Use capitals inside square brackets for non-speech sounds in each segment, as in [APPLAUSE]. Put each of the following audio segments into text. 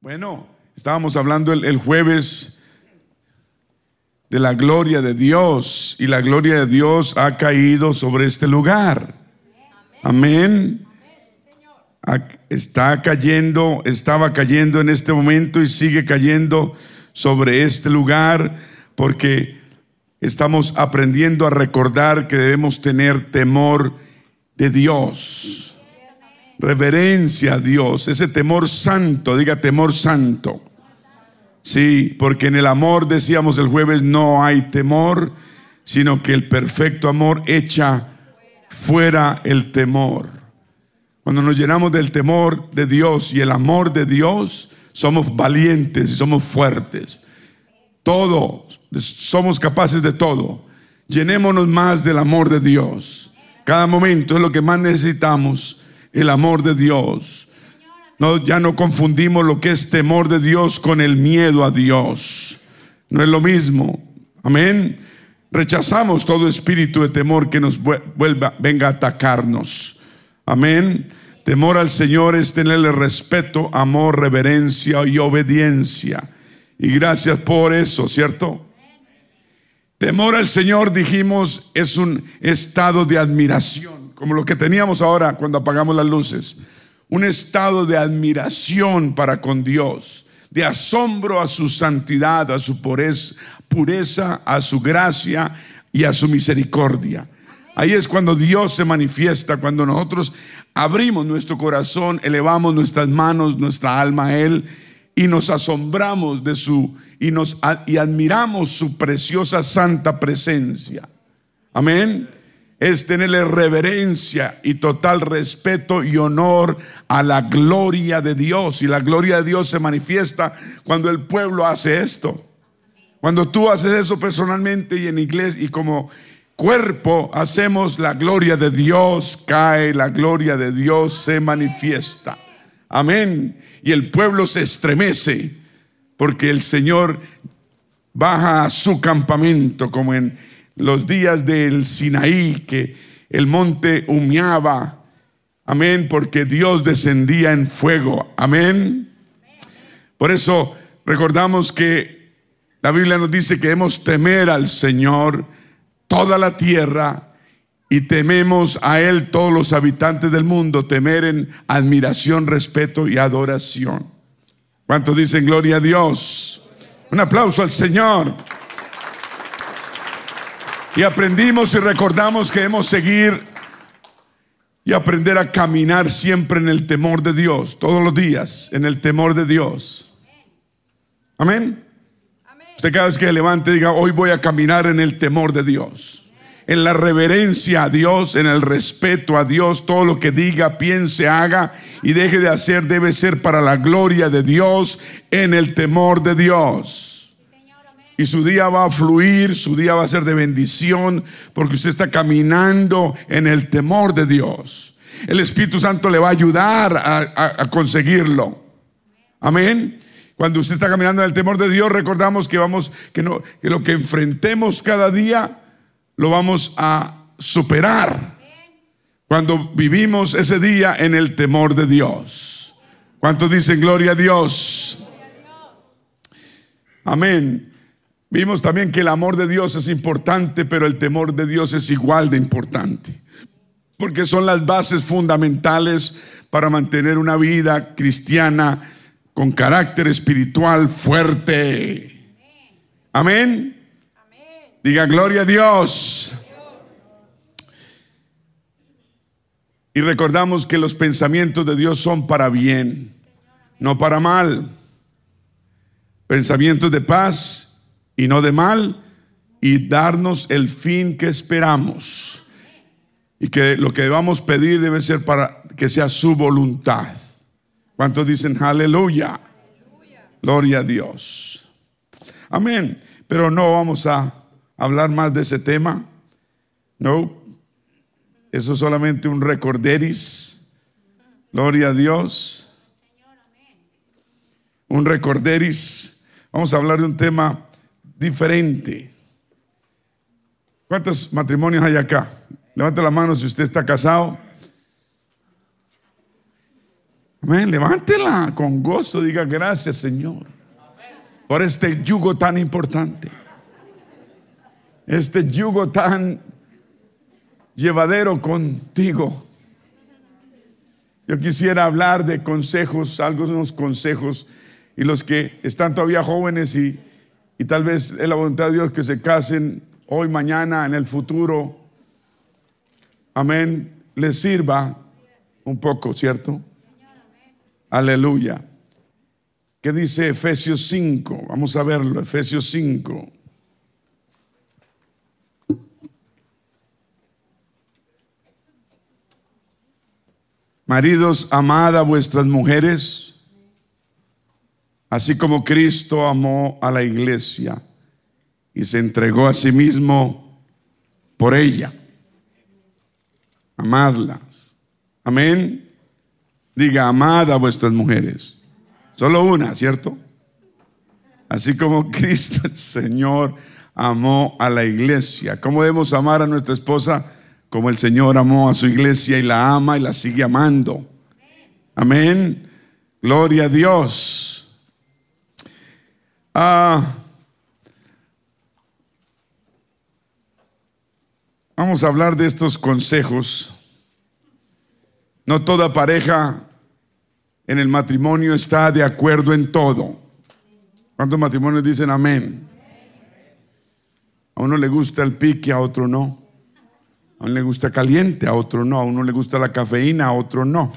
Bueno, estábamos hablando el, jueves de la gloria de Dios y la gloria de Dios ha caído sobre este lugar. Amén. Está cayendo, estaba cayendo en este momento y sigue cayendo sobre este lugar porque estamos aprendiendo a recordar que debemos tener temor de Dios reverencia a Dios, ese temor santo, diga temor santo. Sí, porque en el amor, decíamos el jueves, no hay temor, sino que el perfecto amor echa fuera el temor. Cuando nos llenamos del temor de Dios y el amor de Dios, somos valientes y somos fuertes. Todo, somos capaces de todo. Llenémonos más del amor de Dios. Cada momento es lo que más necesitamos, el amor de Dios. No, ya no confundimos lo que es temor de Dios con el miedo a Dios. No es lo mismo. Amén. Rechazamos todo espíritu de temor que nos vuel- vuelva, venga a atacarnos. Amén. Temor al Señor es tenerle respeto, amor, reverencia y obediencia. Y gracias por eso, ¿cierto? Temor al Señor, dijimos, es un estado de admiración, como lo que teníamos ahora cuando apagamos las luces. Un estado de admiración para con Dios, de asombro a su santidad, a su pureza, pureza, a su gracia y a su misericordia. Ahí es cuando Dios se manifiesta, cuando nosotros abrimos nuestro corazón, elevamos nuestras manos, nuestra alma a Él y nos asombramos de su y nos y admiramos su preciosa santa presencia. Amén. Es tenerle reverencia y total respeto y honor a la gloria de Dios. Y la gloria de Dios se manifiesta cuando el pueblo hace esto. Cuando tú haces eso personalmente y en iglesia y como cuerpo hacemos la gloria de Dios, cae, la gloria de Dios se manifiesta. Amén. Y el pueblo se estremece porque el Señor baja a su campamento como en los días del Sinaí que el monte humeaba. Amén, porque Dios descendía en fuego. Amén. Por eso recordamos que la Biblia nos dice que debemos temer al Señor toda la tierra y tememos a Él todos los habitantes del mundo, temer en admiración, respeto y adoración. ¿Cuántos dicen gloria a Dios? Un aplauso al Señor. Y aprendimos y recordamos que debemos seguir y aprender a caminar siempre en el temor de Dios, todos los días, en el temor de Dios. Amén. Usted cada vez que se levante diga, hoy voy a caminar en el temor de Dios. En la reverencia a Dios, en el respeto a Dios, todo lo que diga, piense, haga y deje de hacer debe ser para la gloria de Dios, en el temor de Dios. Y su día va a fluir, su día va a ser de bendición, porque usted está caminando en el temor de Dios. El Espíritu Santo le va a ayudar a, conseguirlo. Amén. Cuando usted está caminando en el temor de Dios, recordamos que vamos, que no, que lo que enfrentemos cada día lo vamos a superar. Cuando vivimos ese día en el temor de Dios. ¿Cuántos dicen gloria a Dios? Amén. Vimos también que el amor de Dios es importante, pero el temor de Dios es igual de importante. Porque son las bases fundamentales para mantener una vida cristiana con carácter espiritual fuerte. Amén. Diga gloria a Dios. Y recordamos que los pensamientos de Dios son para bien, no para mal. Pensamientos de paz y no de mal, y darnos el fin que esperamos. Y que lo que debamos pedir debe ser para que sea su voluntad. ¿Cuántos dicen aleluya? Gloria a Dios. Amén. Pero no vamos a hablar más de ese tema. No. Eso es solamente un recorderis. Gloria a Dios. Un recorderis. Vamos a hablar de un tema diferente. ¿Cuántos matrimonios hay acá? Levante la mano si usted está casado. Amén. Levántela con gozo. Diga gracias, Señor, por este yugo tan importante. Este yugo tan llevadero contigo. Yo quisiera hablar de consejos, algunos consejos, y los que están todavía jóvenes y, y tal vez es la voluntad de Dios que se casen hoy, mañana, en el futuro. Amén. Les sirva un poco, ¿cierto? Aleluya. ¿Qué dice Efesios 5? Vamos a verlo, Efesios 5. Maridos, amad a vuestras mujeres, así como Cristo amó a la iglesia y se entregó a sí mismo por ella. Amadlas. Amén. Diga, amad a vuestras mujeres. Solo una, ¿cierto? Así como Cristo el Señor amó a la iglesia. ¿Cómo debemos amar a nuestra esposa? como el Señor amó a su iglesia y la ama y la sigue amando. Amén. Gloria a Dios. Ah, vamos a hablar de estos consejos. No toda pareja en el matrimonio está de acuerdo en todo. ¿Cuántos matrimonios dicen amén? A uno le gusta el pique, a otro no. A uno le gusta caliente, a otro no. A uno le gusta la cafeína, a otro no.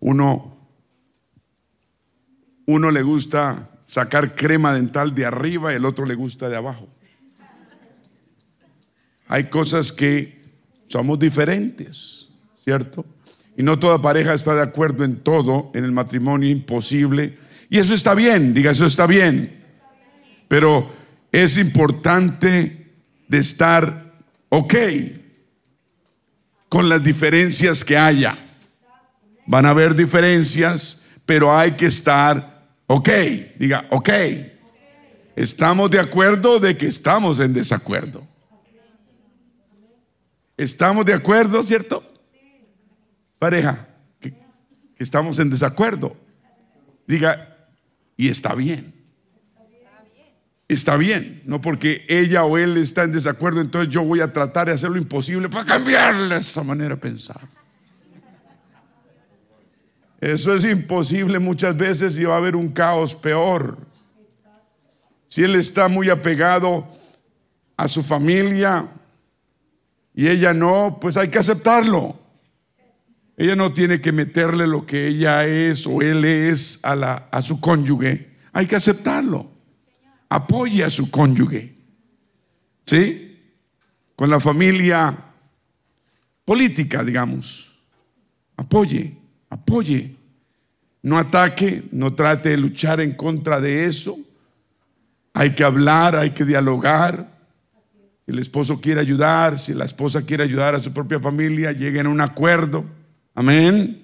Uno, uno le gusta sacar crema dental de arriba el otro le gusta de abajo. Hay cosas que somos diferentes, ¿cierto? Y no toda pareja está de acuerdo en todo, en el matrimonio imposible. Y eso está bien, diga, eso está bien. Pero es importante de estar ok con las diferencias que haya. Van a haber diferencias, pero hay que estar ok. Diga, ok. Estamos de acuerdo de que estamos en desacuerdo. Estamos de acuerdo, ¿cierto? Pareja, que, que estamos en desacuerdo. Diga, y está bien está bien, no porque ella o él está en desacuerdo, entonces yo voy a tratar de hacer lo imposible para cambiarle esa manera de pensar. Eso es imposible muchas veces y va a haber un caos peor. Si él está muy apegado a su familia y ella no, pues hay que aceptarlo. Ella no tiene que meterle lo que ella es o él es a, la, a su cónyuge. Hay que aceptarlo apoye a su cónyuge. ¿Sí? Con la familia política, digamos. Apoye, apoye. No ataque, no trate de luchar en contra de eso. Hay que hablar, hay que dialogar. Si el esposo quiere ayudar, si la esposa quiere ayudar a su propia familia, lleguen a un acuerdo. Amén.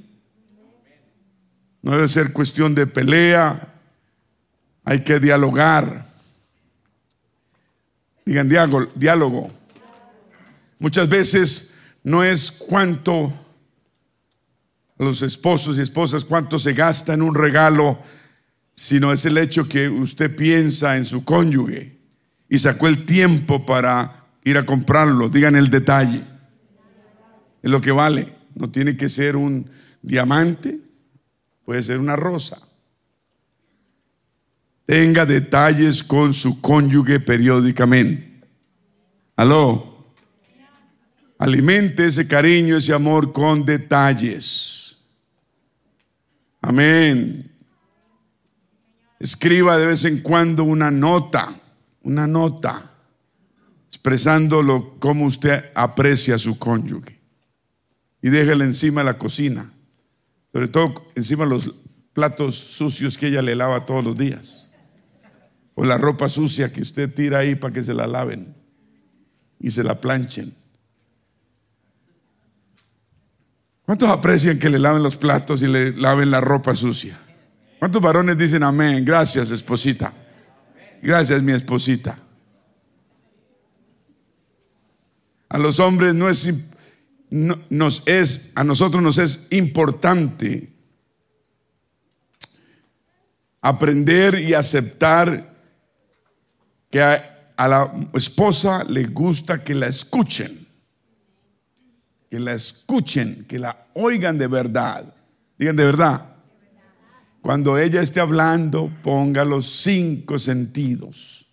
No debe ser cuestión de pelea. Hay que dialogar. Digan diálogo. Muchas veces no es cuánto los esposos y esposas, cuánto se gasta en un regalo, sino es el hecho que usted piensa en su cónyuge y sacó el tiempo para ir a comprarlo. Digan el detalle. Es lo que vale. No tiene que ser un diamante, puede ser una rosa. Tenga detalles con su cónyuge periódicamente. Aló. Alimente ese cariño, ese amor con detalles. Amén. Escriba de vez en cuando una nota, una nota, expresándolo como usted aprecia a su cónyuge. Y déjele encima de la cocina, sobre todo encima de los platos sucios que ella le lava todos los días o la ropa sucia que usted tira ahí para que se la laven y se la planchen. ¿Cuántos aprecian que le laven los platos y le laven la ropa sucia? ¿Cuántos varones dicen amén? Gracias, esposita. Gracias, mi esposita. A los hombres no es, nos es, a nosotros nos es importante aprender y aceptar que a la esposa le gusta que la escuchen, que la escuchen, que la oigan de verdad. Digan de verdad. Cuando ella esté hablando, ponga los cinco sentidos.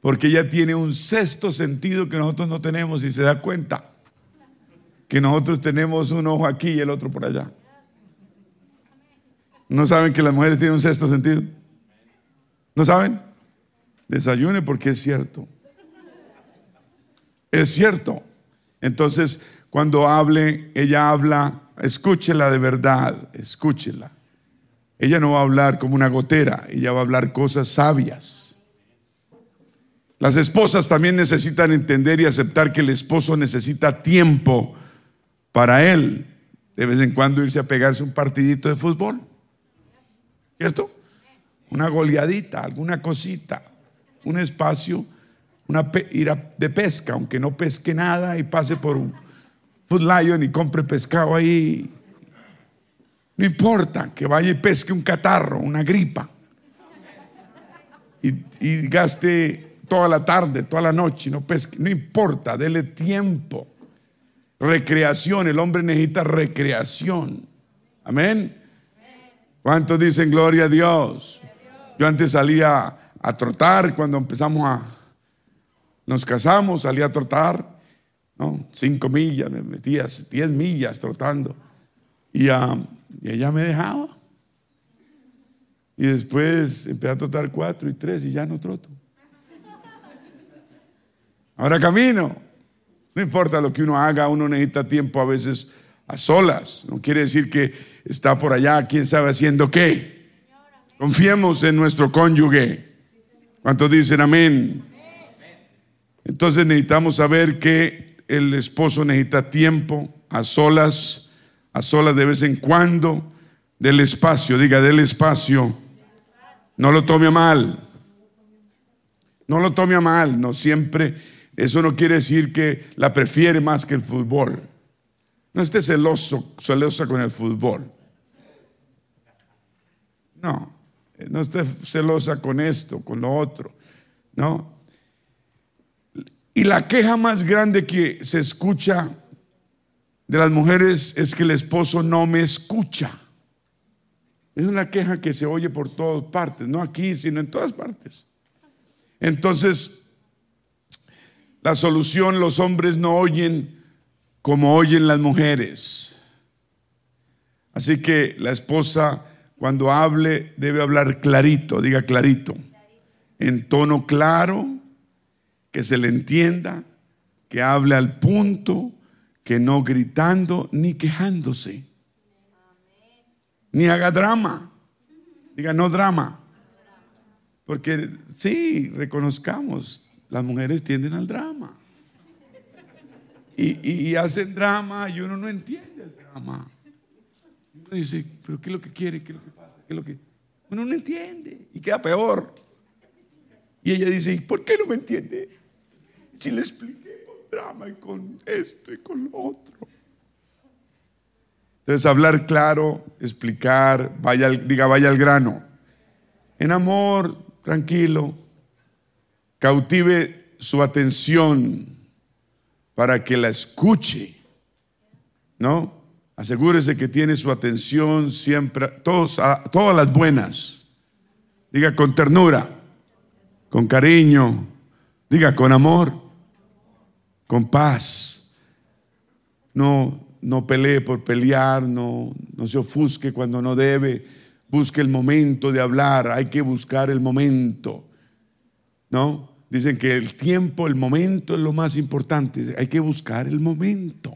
Porque ella tiene un sexto sentido que nosotros no tenemos y se da cuenta que nosotros tenemos un ojo aquí y el otro por allá. ¿No saben que las mujeres tienen un sexto sentido? ¿No saben? Desayune porque es cierto. Es cierto. Entonces, cuando hable, ella habla, escúchela de verdad, escúchela. Ella no va a hablar como una gotera, ella va a hablar cosas sabias. Las esposas también necesitan entender y aceptar que el esposo necesita tiempo para él. De vez en cuando irse a pegarse un partidito de fútbol. ¿Cierto? Una goleadita, alguna cosita, un espacio, una ir de pesca, aunque no pesque nada y pase por un Lion y compre pescado ahí no importa que vaya y pesque un catarro, una gripa. Y, gaste toda la tarde, toda la noche, no pesque. No importa, dele tiempo. Recreación, el hombre necesita recreación. Amén. ¿Cuántos dicen gloria a Dios? Yo antes salía a trotar cuando empezamos a, nos casamos, salía a trotar, ¿no? Cinco millas, me metía diez millas trotando. Y a y ella me dejaba. Y después empecé a trotar cuatro y tres y ya no troto. Ahora camino. No importa lo que uno haga, uno necesita tiempo a veces a solas. No quiere decir que está por allá, quién sabe haciendo qué. Confiemos en nuestro cónyuge. ¿Cuántos dicen amén? Entonces necesitamos saber que el esposo necesita tiempo a solas a solas de vez en cuando, del espacio, diga del espacio. No lo tome mal. No lo tome mal, no siempre. Eso no quiere decir que la prefiere más que el fútbol. No esté celoso, celosa con el fútbol. No, no esté celosa con esto, con lo otro. No. Y la queja más grande que se escucha de las mujeres es que el esposo no me escucha. Es una queja que se oye por todas partes, no aquí, sino en todas partes. Entonces, la solución, los hombres no oyen como oyen las mujeres. Así que la esposa, cuando hable, debe hablar clarito, diga clarito, en tono claro, que se le entienda, que hable al punto, que no gritando ni quejándose. Ni haga drama. Diga, no drama. Porque sí, reconozcamos, las mujeres tienden al drama. Y, hacen drama y uno no entiende el drama. Uno dice, pero ¿qué es lo que quiere? ¿Qué es lo que pasa? ¿Qué es lo que... Uno no entiende y queda peor. Y ella dice, ¿por qué no me entiende? Si le explico drama y con esto y con lo otro. Entonces, hablar claro, explicar, vaya, diga, vaya al grano. En amor, tranquilo, cautive su atención para que la escuche, ¿no? Asegúrese que tiene su atención siempre, todos, todas las buenas. Diga con ternura, con cariño, diga con amor con paz. No, no pelee por pelear, no, no se ofusque cuando no debe. Busque el momento de hablar, hay que buscar el momento. ¿No? Dicen que el tiempo, el momento es lo más importante. Hay que buscar el momento.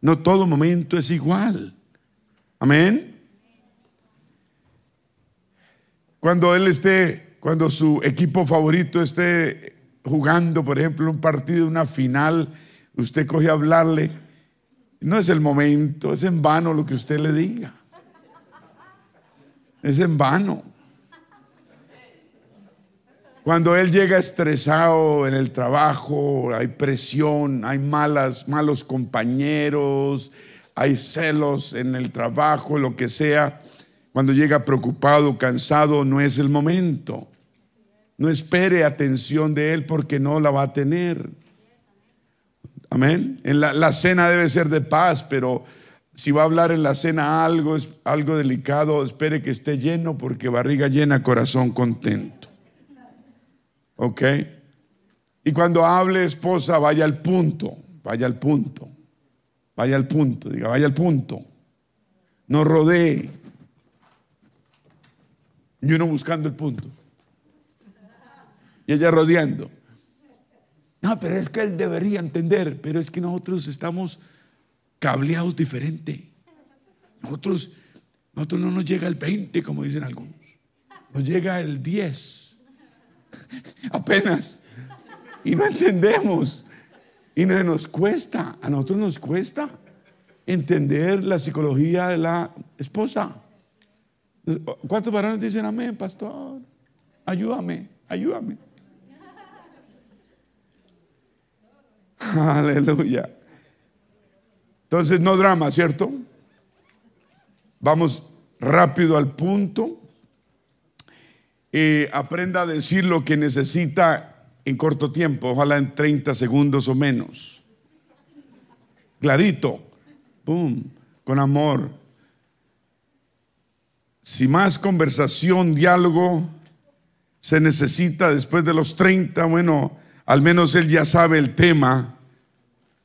No todo momento es igual. Amén. Cuando él esté, cuando su equipo favorito esté jugando, por ejemplo, un partido, una final, usted coge a hablarle, no es el momento, es en vano lo que usted le diga. Es en vano. Cuando él llega estresado en el trabajo, hay presión, hay malas, malos compañeros, hay celos en el trabajo, lo que sea. Cuando llega preocupado, cansado, no es el momento. No espere atención de Él porque no la va a tener. Amén. La, la, cena debe ser de paz, pero si va a hablar en la cena algo, algo delicado, espere que esté lleno porque barriga llena, corazón contento. ¿Ok? Y cuando hable esposa, vaya al punto, vaya al punto, vaya al punto, diga, vaya al punto. No rodee. Y uno buscando el punto. Y ella rodeando. No, pero es que él debería entender, pero es que nosotros estamos cableados diferente. Nosotros, nosotros no nos llega el 20, como dicen algunos. Nos llega el 10. [LAUGHS] Apenas. Y no entendemos. Y no nos cuesta. A nosotros nos cuesta entender la psicología de la esposa. ¿Cuántos varones dicen amén, pastor? Ayúdame, ayúdame. [LAUGHS] Aleluya. Entonces, no drama, ¿cierto? Vamos rápido al punto. Eh, aprenda a decir lo que necesita en corto tiempo, ojalá en 30 segundos o menos. Clarito, ¡pum! Con amor. Si más conversación, diálogo se necesita después de los 30, bueno, al menos él ya sabe el tema.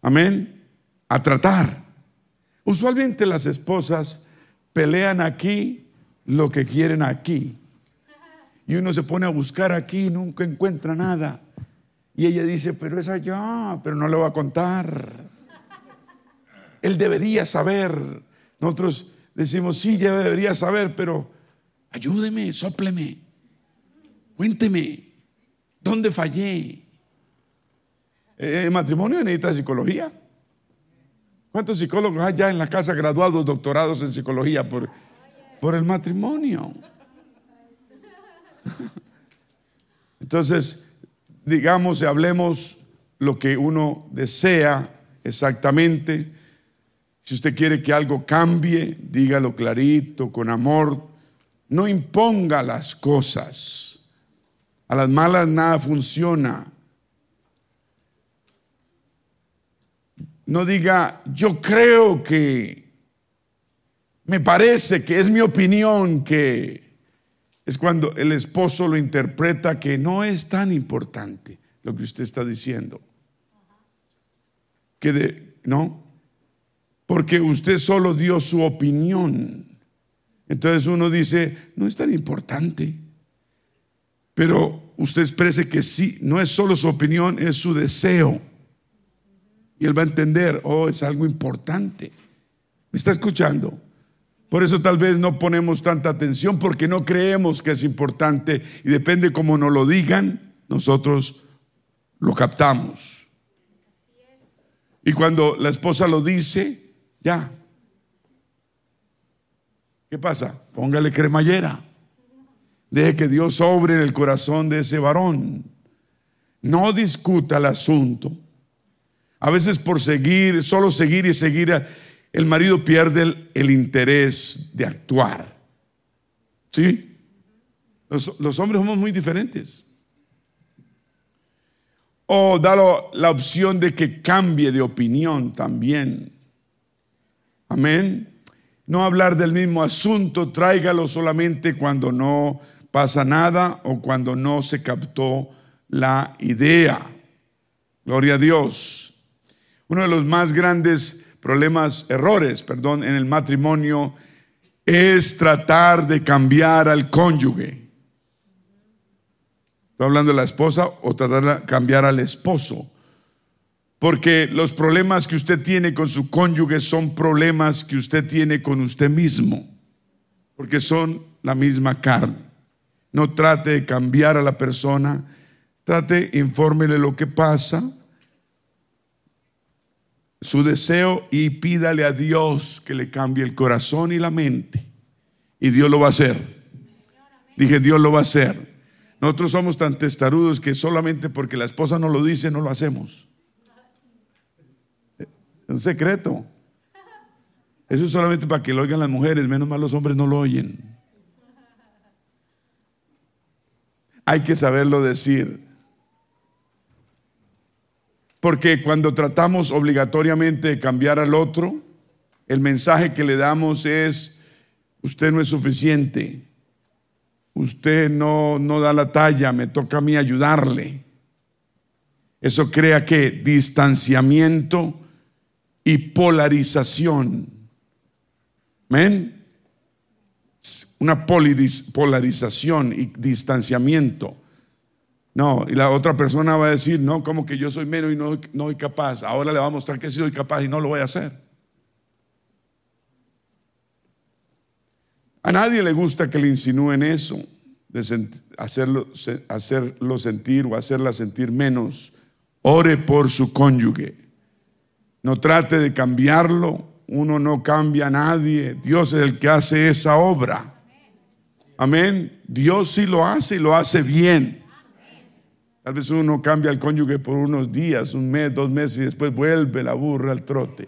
Amén. A tratar. Usualmente las esposas pelean aquí lo que quieren aquí. Y uno se pone a buscar aquí y nunca encuentra nada. Y ella dice, pero es allá, pero no le va a contar. Él debería saber. Nosotros decimos, sí, ya debería saber, pero ayúdeme, sopleme, cuénteme, ¿dónde fallé? Eh, el matrimonio necesita psicología. ¿Cuántos psicólogos hay ya en la casa graduados, doctorados en psicología por, por el matrimonio? [LAUGHS] Entonces, digamos y hablemos lo que uno desea exactamente. Si usted quiere que algo cambie, dígalo clarito, con amor. No imponga las cosas. A las malas nada funciona. No diga, yo creo que, me parece que es mi opinión que es cuando el esposo lo interpreta que no es tan importante lo que usted está diciendo. Que de, no, porque usted solo dio su opinión. Entonces uno dice, no es tan importante. Pero usted exprese que sí, no es solo su opinión, es su deseo. Y él va a entender, oh, es algo importante. ¿Me está escuchando? Por eso tal vez no ponemos tanta atención porque no creemos que es importante y depende cómo nos lo digan, nosotros lo captamos. Y cuando la esposa lo dice, ya. ¿Qué pasa? Póngale cremallera. Deje que Dios sobre en el corazón de ese varón. No discuta el asunto. A veces por seguir, solo seguir y seguir, el marido pierde el, interés de actuar. ¿Sí? Los, los, hombres somos muy diferentes. O da la opción de que cambie de opinión también. Amén. No hablar del mismo asunto, tráigalo solamente cuando no pasa nada o cuando no se captó la idea. Gloria a Dios. Uno de los más grandes problemas, errores, perdón, en el matrimonio es tratar de cambiar al cónyuge. Estoy hablando de la esposa o tratar de cambiar al esposo. Porque los problemas que usted tiene con su cónyuge son problemas que usted tiene con usted mismo. Porque son la misma carne. No trate de cambiar a la persona. Trate, infórmele lo que pasa su deseo y pídale a Dios que le cambie el corazón y la mente. Y Dios lo va a hacer. Dije, Dios lo va a hacer. Nosotros somos tan testarudos que solamente porque la esposa no lo dice, no lo hacemos. Es un secreto. Eso es solamente para que lo oigan las mujeres, menos mal los hombres no lo oyen. Hay que saberlo decir. Porque cuando tratamos obligatoriamente de cambiar al otro, el mensaje que le damos es, usted no es suficiente, usted no, no da la talla, me toca a mí ayudarle. Eso crea que distanciamiento y polarización. ¿Amén? Una polarización y distanciamiento. No, y la otra persona va a decir, no, como que yo soy menos y no, no soy capaz. Ahora le va a mostrar que soy capaz y no lo voy a hacer. A nadie le gusta que le insinúen eso, de hacerlo, hacerlo sentir o hacerla sentir menos. Ore por su cónyuge. No trate de cambiarlo. Uno no cambia a nadie. Dios es el que hace esa obra. Amén. Dios sí lo hace y lo hace bien. Tal vez uno cambia al cónyuge por unos días, un mes, dos meses y después vuelve la burra al trote.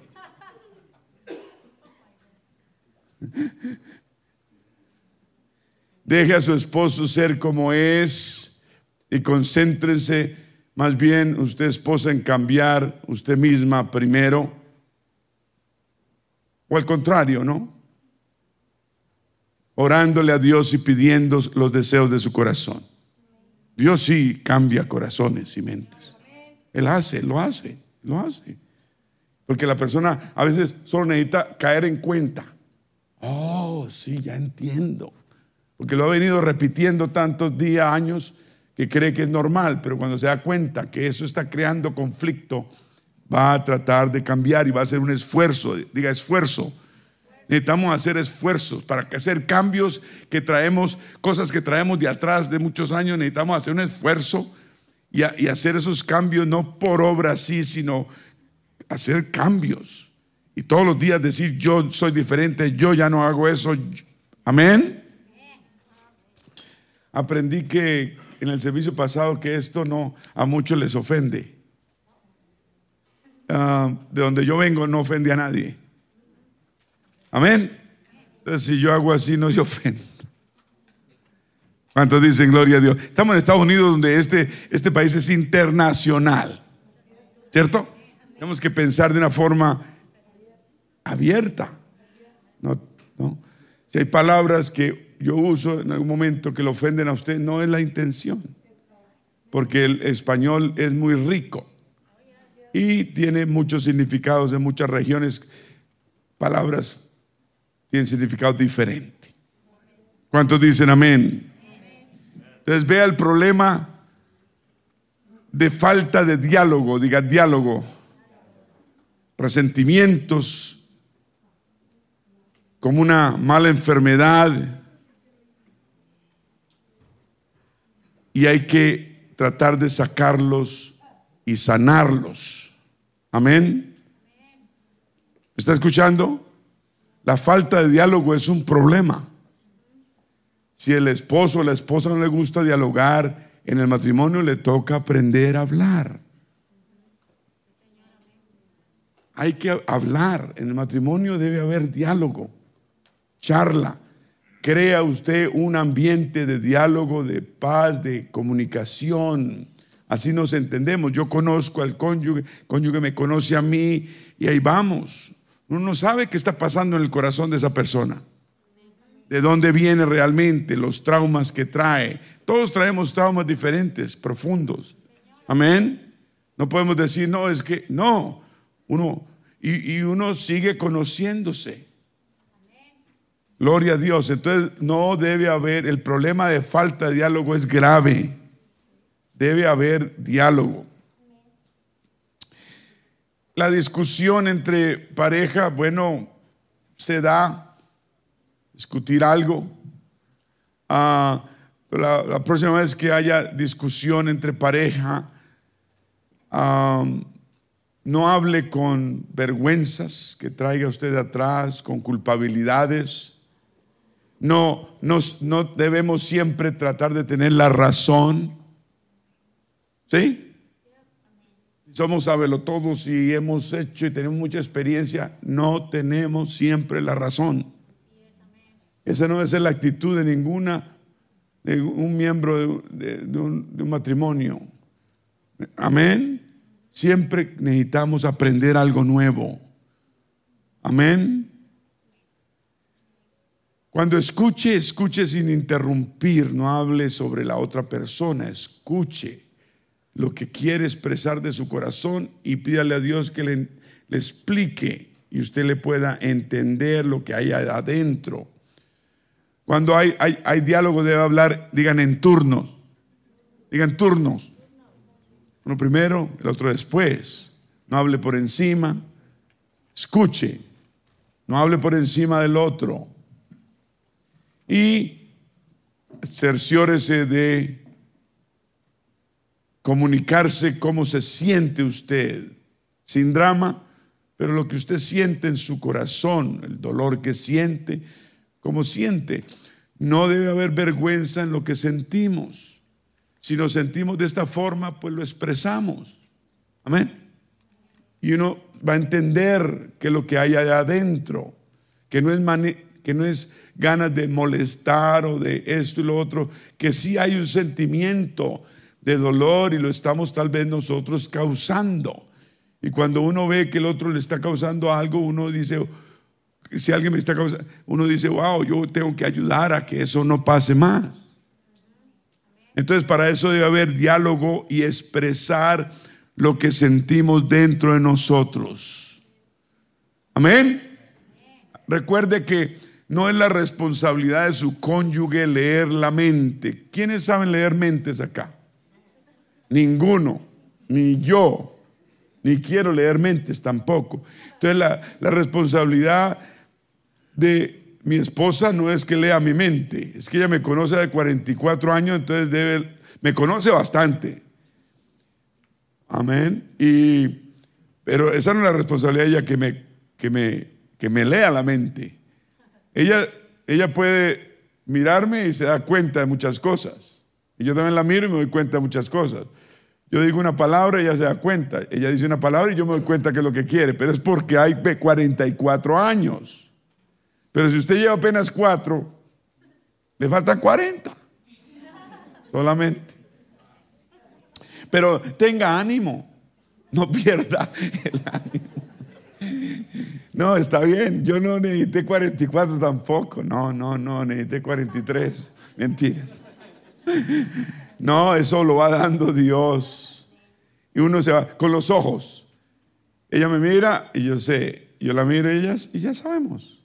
[LAUGHS] Deje a su esposo ser como es y concéntrense más bien usted esposa en cambiar usted misma primero. O al contrario, ¿no? Orándole a Dios y pidiendo los deseos de su corazón. Dios sí cambia corazones y mentes. Él hace, lo hace, lo hace. Porque la persona a veces solo necesita caer en cuenta. Oh, sí, ya entiendo. Porque lo ha venido repitiendo tantos días, años, que cree que es normal, pero cuando se da cuenta que eso está creando conflicto, va a tratar de cambiar y va a hacer un esfuerzo, diga esfuerzo. Necesitamos hacer esfuerzos para hacer cambios que traemos, cosas que traemos de atrás de muchos años, necesitamos hacer un esfuerzo y, hacer esos cambios no por obra así, sino hacer cambios. Y todos los días decir, yo soy diferente, yo ya no hago eso. Amén. Aprendí que en el servicio pasado que esto no a muchos les ofende. Ah, de donde yo vengo no ofende a nadie. Amén. Entonces, si yo hago así, no se ofende. ¿Cuántos dicen gloria a Dios? Estamos en Estados Unidos, donde este, este país es internacional. ¿Cierto? Tenemos que pensar de una forma abierta. No. Si hay palabras que yo uso en algún momento que lo ofenden a usted, no es la intención. Porque el español es muy rico y tiene muchos significados en muchas regiones. Palabras tienen significado diferente. ¿Cuántos dicen amén? Entonces vea el problema de falta de diálogo, diga diálogo, resentimientos como una mala enfermedad y hay que tratar de sacarlos y sanarlos. Amén. ¿Está escuchando? La falta de diálogo es un problema. Si el esposo o la esposa no le gusta dialogar en el matrimonio, le toca aprender a hablar. Hay que hablar. En el matrimonio debe haber diálogo, charla. Crea usted un ambiente de diálogo, de paz, de comunicación. Así nos entendemos. Yo conozco al cónyuge, cónyuge me conoce a mí y ahí vamos. Uno no sabe qué está pasando en el corazón de esa persona. De dónde viene realmente, los traumas que trae. Todos traemos traumas diferentes, profundos. Amén. No podemos decir, no, es que, no. Uno, y, y uno sigue conociéndose. Gloria a Dios. Entonces no debe haber, el problema de falta de diálogo es grave. Debe haber diálogo. La discusión entre pareja, bueno, se da, discutir algo. Ah, la, próxima vez que haya discusión entre pareja, ah, no hable con vergüenzas que traiga usted atrás, con culpabilidades. No, no debemos siempre tratar de tener la razón. ¿Sí? Somos todos y hemos hecho y tenemos mucha experiencia. No tenemos siempre la razón. Esa no ser la actitud de ninguna de un miembro de un matrimonio. Amén. Siempre necesitamos aprender algo nuevo. Amén. Cuando escuche, escuche sin interrumpir, no hable sobre la otra persona, escuche lo que quiere expresar de su corazón y pídale a Dios que le, explique y usted le pueda entender lo que hay adentro. Cuando hay, hay, hay diálogo debe hablar, digan en turnos, digan turnos. Uno primero, el otro después. No hable por encima, escuche, no hable por encima del otro. Y cerciórese de comunicarse cómo se siente usted, sin drama, pero lo que usted siente en su corazón, el dolor que siente, cómo siente. No debe haber vergüenza en lo que sentimos. Si nos sentimos de esta forma, pues lo expresamos. Amén. Y uno va a entender que lo que hay allá adentro, que no es, que no es ganas de molestar o de esto y lo otro, que sí hay un sentimiento de dolor y lo estamos tal vez nosotros causando. Y cuando uno ve que el otro le está causando algo, uno dice, si alguien me está causando, uno dice, wow, yo tengo que ayudar a que eso no pase más. Entonces para eso debe haber diálogo y expresar lo que sentimos dentro de nosotros. Amén. Recuerde que no es la responsabilidad de su cónyuge leer la mente. ¿Quiénes saben leer mentes acá? Ninguno, ni yo, ni quiero leer mentes tampoco. Entonces la, la responsabilidad de mi esposa no es que lea mi mente, es que ella me conoce de 44 años, entonces debe, me conoce bastante. Amén. Y, pero esa no es la responsabilidad de ella que me, que me, que me lea la mente. Ella, ella puede mirarme y se da cuenta de muchas cosas. Y yo también la miro y me doy cuenta de muchas cosas. Yo digo una palabra ella se da cuenta. Ella dice una palabra y yo me doy cuenta que es lo que quiere, pero es porque hay 44 años. Pero si usted lleva apenas 4, le faltan 40. Solamente. Pero tenga ánimo, no pierda el ánimo. No, está bien, yo no necesité 44 tampoco. No, no, no, necesité 43. Mentiras. No, eso lo va dando Dios. Y uno se va con los ojos. Ella me mira y yo sé, yo la miro a ellas y ya sabemos.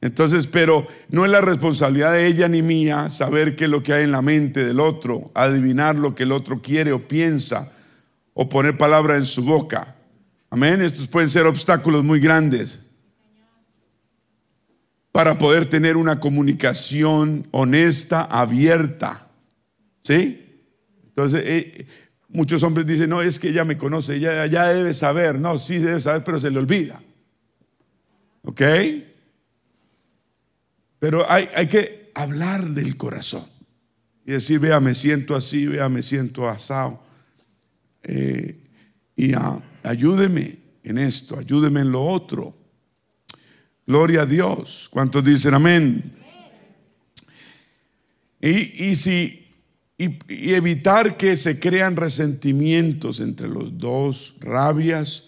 Entonces, pero no es la responsabilidad de ella ni mía saber qué es lo que hay en la mente del otro, adivinar lo que el otro quiere o piensa, o poner palabra en su boca. Amén. Estos pueden ser obstáculos muy grandes para poder tener una comunicación honesta, abierta. ¿Sí? Entonces, eh, muchos hombres dicen, no, es que ella me conoce, ella ya debe saber. No, sí debe saber, pero se le olvida. ¿Ok? Pero hay, hay que hablar del corazón y decir, vea, me siento así, vea, me siento asado. Eh, y ayúdeme en esto, ayúdeme en lo otro. Gloria a Dios. ¿Cuántos dicen amén? Y, si, y, evitar que se crean resentimientos entre los dos, rabias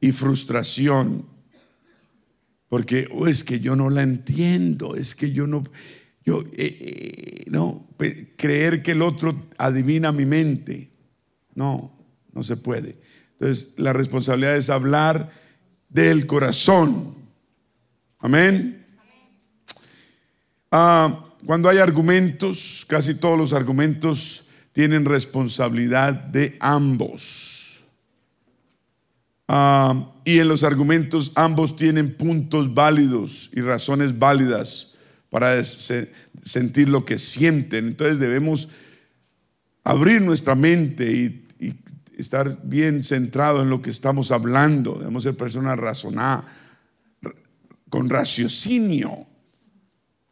y frustración. Porque oh, es que yo no la entiendo, es que yo no, yo, eh, eh, no, creer que el otro adivina mi mente. No, no se puede. Entonces, la responsabilidad es hablar del corazón. Amén. Ah, cuando hay argumentos, casi todos los argumentos tienen responsabilidad de ambos. Ah, y en los argumentos ambos tienen puntos válidos y razones válidas para sentir lo que sienten. Entonces debemos abrir nuestra mente y, estar bien centrado en lo que estamos hablando. Debemos ser personas razonadas, con raciocinio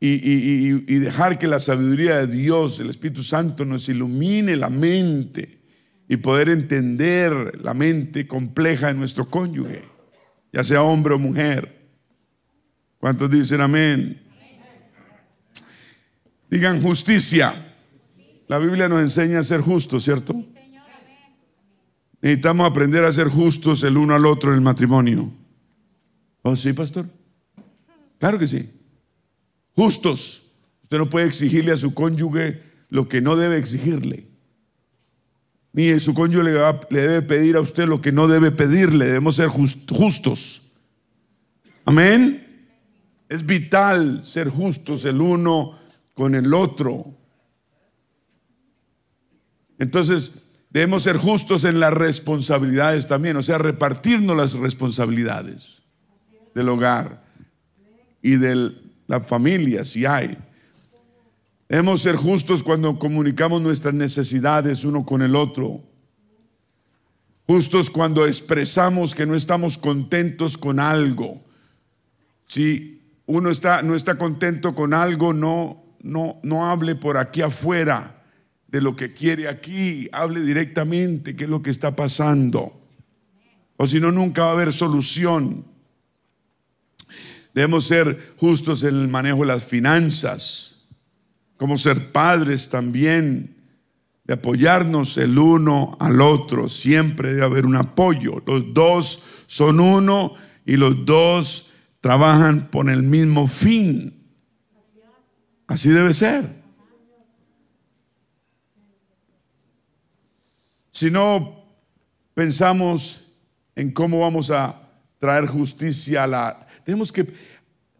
y, dejar que la sabiduría de Dios, el Espíritu Santo, nos ilumine la mente y poder entender la mente compleja de nuestro cónyuge, ya sea hombre o mujer. ¿Cuántos dicen amén? Digan justicia. La Biblia nos enseña a ser justos, ¿cierto? Necesitamos aprender a ser justos el uno al otro en el matrimonio. ¿Oh, sí, pastor? Claro que sí. Justos. Usted no puede exigirle a su cónyuge lo que no debe exigirle. Ni su cónyuge le, debe pedir a usted lo que no debe pedirle. Debemos ser justos. Amén. Es vital ser justos el uno con el otro. Entonces, debemos ser justos en las responsabilidades también, o sea, repartirnos las responsabilidades del hogar y de la familia, si hay. Debemos ser justos cuando comunicamos nuestras necesidades uno con el otro. Justos cuando expresamos que no estamos contentos con algo. Si uno está, no está contento con algo, no, no, no hable por aquí afuera de lo que quiere aquí, hable directamente qué es lo que está pasando. O si no, nunca va a haber solución. Debemos ser justos en el manejo de las finanzas, como ser padres también, de apoyarnos el uno al otro. Siempre debe haber un apoyo. Los dos son uno y los dos trabajan por el mismo fin. Así debe ser. Si no pensamos en cómo vamos a traer justicia a la... Tenemos que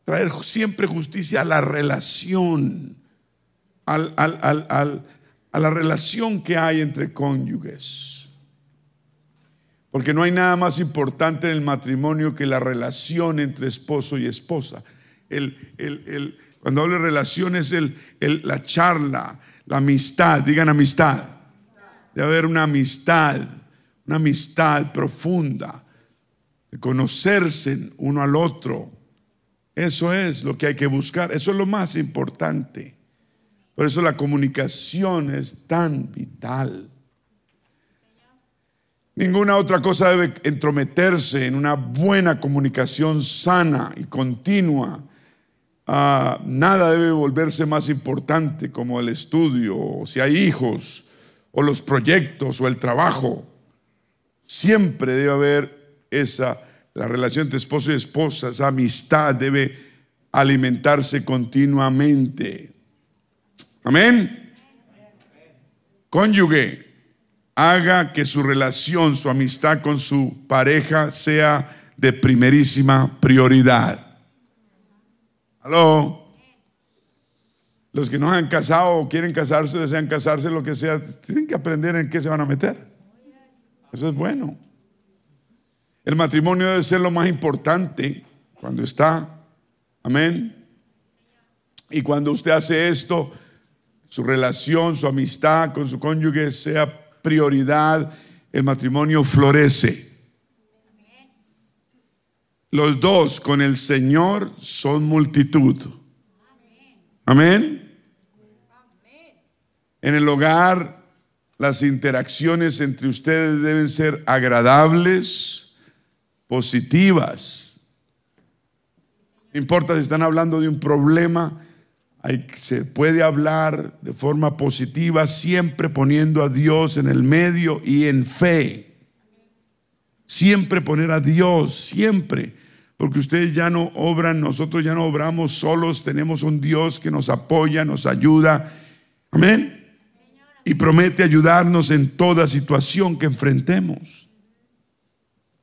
traer siempre justicia a la relación, a la relación que hay entre cónyuges. Porque no hay nada más importante en el matrimonio que la relación entre esposo y esposa. El, el, cuando hablo de relaciones, el, la charla, la amistad, digan amistad. Debe haber una amistad, una amistad profunda, de conocerse uno al otro. Eso es lo que hay que buscar, eso es lo más importante. Por eso la comunicación es tan vital. Ninguna otra cosa debe entrometerse en una buena comunicación sana y continua Ah, nada debe volverse más importante como el estudio, o si hay hijos, o los proyectos, o el trabajo. Siempre debe haber esa, la relación entre esposo y esposa, esa amistad debe alimentarse continuamente. Amén. Cónyuge, haga que su relación, su amistad con su pareja sea de primerísima prioridad. Aló. Los que no han casado o quieren casarse, desean casarse, lo que sea, tienen que aprender en qué se van a meter. Eso es bueno. El matrimonio debe ser lo más importante cuando está. Amén. Y cuando usted hace esto, su relación, su amistad con su cónyuge sea prioridad, el matrimonio florece. Los dos con el Señor son multitud. Amén. En el hogar, las interacciones entre ustedes deben ser agradables, positivas. No importa si están hablando de un problema, se puede hablar de forma positiva, siempre poniendo a Dios en el medio y en fe. Siempre poner a Dios, siempre. Porque ustedes ya no obran, nosotros ya no obramos solos, tenemos un Dios que nos apoya, nos ayuda. Amén. Y promete ayudarnos en toda situación que enfrentemos.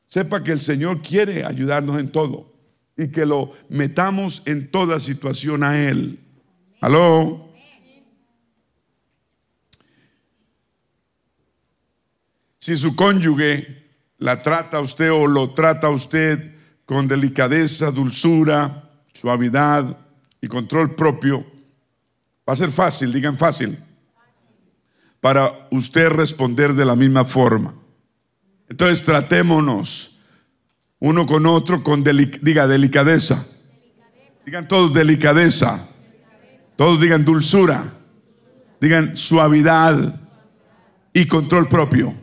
Sepa que el Señor quiere ayudarnos en todo y que lo metamos en toda situación a Él. Aló. Si su cónyuge la trata usted o lo trata usted con delicadeza, dulzura, suavidad y control propio, va a ser fácil, digan fácil, para usted responder de la misma forma. Entonces tratémonos uno con otro con diga delicadeza. Digan todos delicadeza. Todos digan dulzura. Digan suavidad y control propio.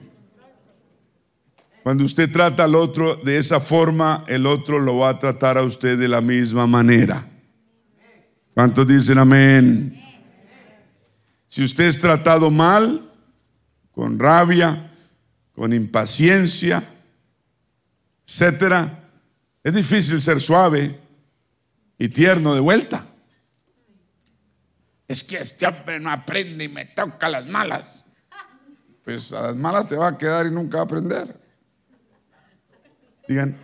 Cuando usted trata al otro de esa forma, el otro lo va a tratar a usted de la misma manera. ¿Cuántos dicen amén? Si usted es tratado mal, con rabia, con impaciencia, etcétera, es difícil ser suave y tierno de vuelta. Es que este hombre no aprende y me toca las malas. Pues a las malas te va a quedar y nunca va a aprender. Digan,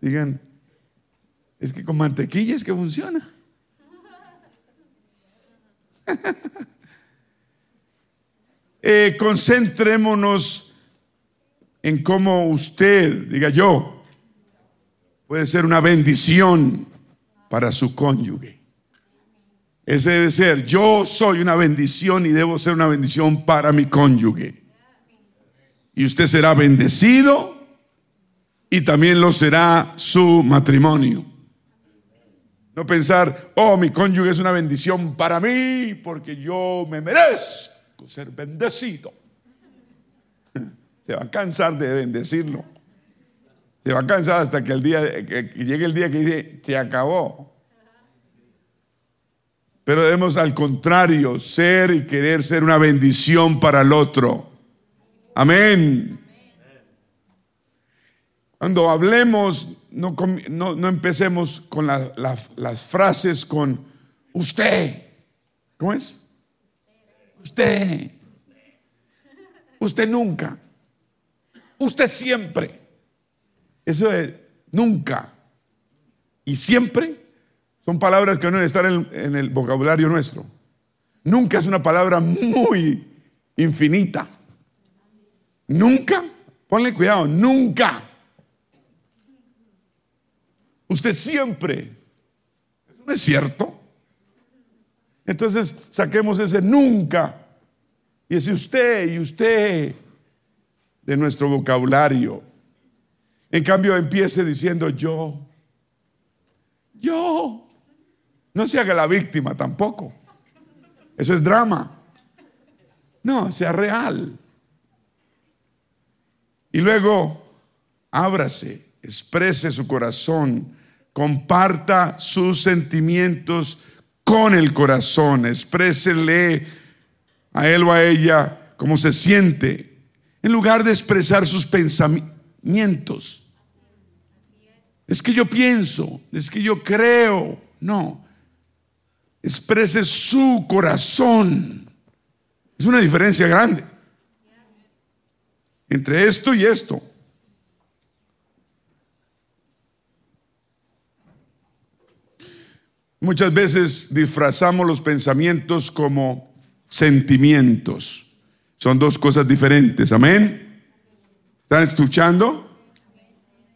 digan, es que con mantequilla es que funciona. [LAUGHS] Eh, concentrémonos en cómo usted, diga yo, puede ser una bendición para su cónyuge. Ese debe ser, yo soy una bendición y debo ser una bendición para mi cónyuge. Y usted será bendecido y también lo será su matrimonio. No pensar, oh, mi cónyuge es una bendición para mí porque yo me merezco ser bendecido. Se va a cansar de bendecirlo. Se va a cansar hasta que llegue el día que dice que acabó. Pero debemos al contrario ser y querer ser una bendición para el otro. Amén. Cuando hablemos, no, no, empecemos con las frases con usted. ¿Cómo es? Usted. Usted nunca. Usted siempre. Eso es nunca. Y siempre son palabras que no deben estar en, en el vocabulario nuestro. Nunca es una palabra muy infinita. Nunca. Ponle cuidado. Nunca. Usted siempre. Eso no es cierto. Entonces saquemos ese nunca y ese usted y usted de nuestro vocabulario. En cambio empiece diciendo yo, yo. No se haga la víctima tampoco. Eso es drama. No, sea real. Y luego, ábrase, exprese su corazón, comparta sus sentimientos con el corazón, exprésele a él o a ella cómo se siente, en lugar de expresar sus pensamientos. Es que yo pienso, es que yo creo, no. Exprese su corazón. Es una diferencia grande entre esto y esto. Muchas veces disfrazamos los pensamientos como sentimientos. Son dos cosas diferentes. Amén. ¿Están escuchando?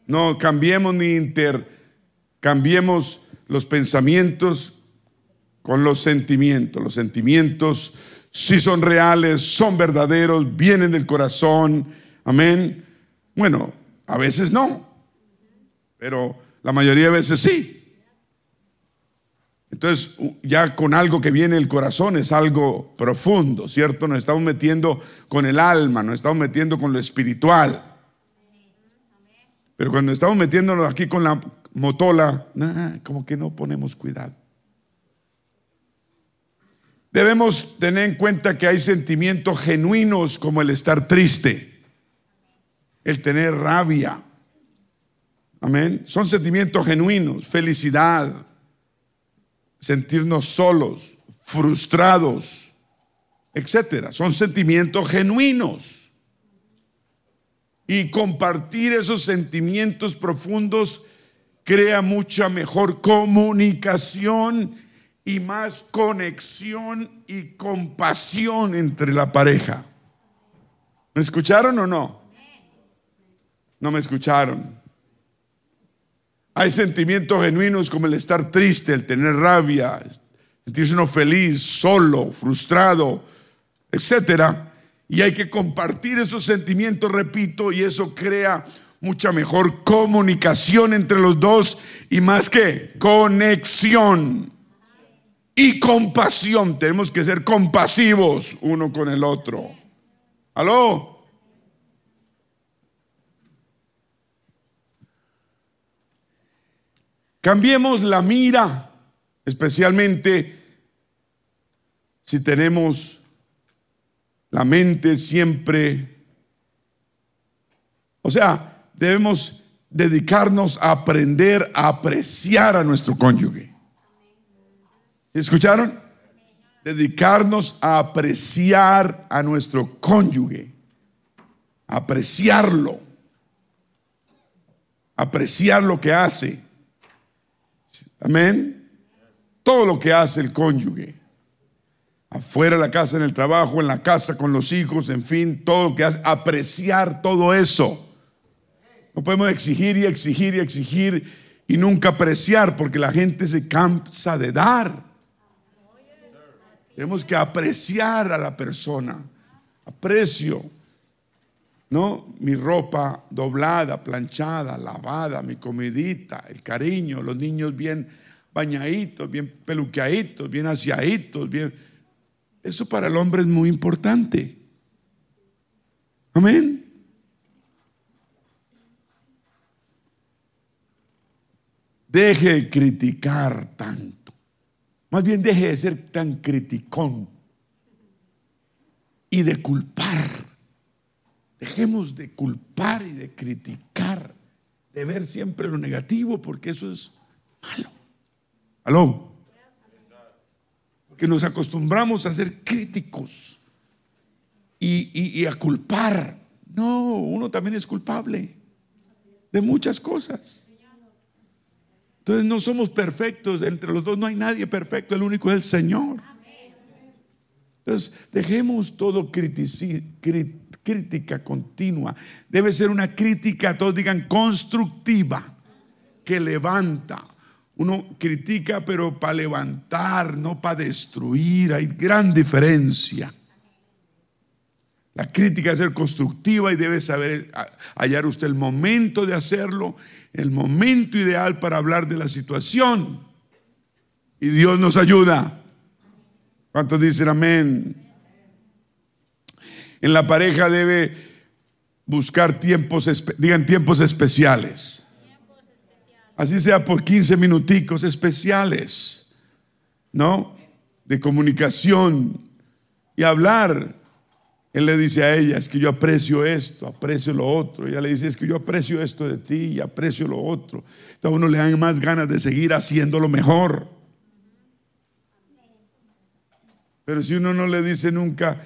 No cambiemos ni intercambiemos los pensamientos con los sentimientos. Los sentimientos sí son reales, son verdaderos, vienen del corazón. Amén. Bueno, a veces no, pero la mayoría de veces sí. Entonces, ya con algo que viene el corazón es algo profundo, ¿cierto? Nos estamos metiendo con el alma, nos estamos metiendo con lo espiritual. Pero cuando estamos metiéndonos aquí con la motola, como que no ponemos cuidado. Debemos tener en cuenta que hay sentimientos genuinos como el estar triste, el tener rabia. Amén. Son sentimientos genuinos, felicidad, sentirnos solos, frustrados, etcétera. Son sentimientos genuinos. Y compartir esos sentimientos profundos crea mucha mejor comunicación y más conexión y compasión entre la pareja. ¿Me escucharon o no? No me escucharon. Hay sentimientos genuinos como el estar triste, el tener rabia, sentirse uno feliz, solo, frustrado, etcétera. Y hay que compartir esos sentimientos, repito, y eso crea mucha mejor comunicación entre los dos y más que conexión y compasión. Tenemos que ser compasivos uno con el otro. ¿Aló? Cambiemos la mira, especialmente si tenemos la mente siempre, o sea, debemos dedicarnos a aprender a apreciar a nuestro cónyuge. ¿Escucharon? Dedicarnos a apreciar a nuestro cónyuge, apreciarlo, apreciar lo que hace. Amén. Todo lo que hace el cónyuge. Afuera de la casa, en el trabajo, en la casa, con los hijos, en fin, todo lo que hace. Apreciar todo eso. No podemos exigir y exigir y exigir y nunca apreciar porque la gente se cansa de dar. Tenemos que apreciar a la persona. Aprecio. ¿No? Mi ropa doblada, planchada, lavada, mi comidita, el cariño, los niños bien bañaditos, bien peluqueaditos, bien aseaditos, bien. Eso para el hombre es muy importante. Amén. Deje de criticar tanto. Más bien deje de ser tan criticón y de culpar. Dejemos de culpar y de criticar, de ver siempre lo negativo, porque eso es malo. ¿Aló? Que nos acostumbramos a ser críticos y, y a culpar. No, uno también es culpable de muchas cosas. Entonces no somos perfectos, entre los dos no hay nadie perfecto, el único es el Señor. Entonces dejemos todo crítica continua. Debe ser una crítica, todos digan, constructiva, que levanta. Uno critica, pero para levantar, no para destruir. Hay gran diferencia. La crítica debe ser constructiva y debe saber hallar usted el momento de hacerlo el momento ideal para hablar de la situación. Y Dios nos ayuda. ¿Cuántos dicen amén? En la pareja debe buscar tiempos, digan tiempos especiales. Así sea por 15 minuticos especiales, ¿no? De comunicación y hablar él le dice a ella, es que yo aprecio esto, aprecio lo otro. Ella le dice, es que yo aprecio esto de ti y aprecio lo otro. Entonces a uno le dan más ganas de seguir haciéndolo mejor. Pero si uno no le dice nunca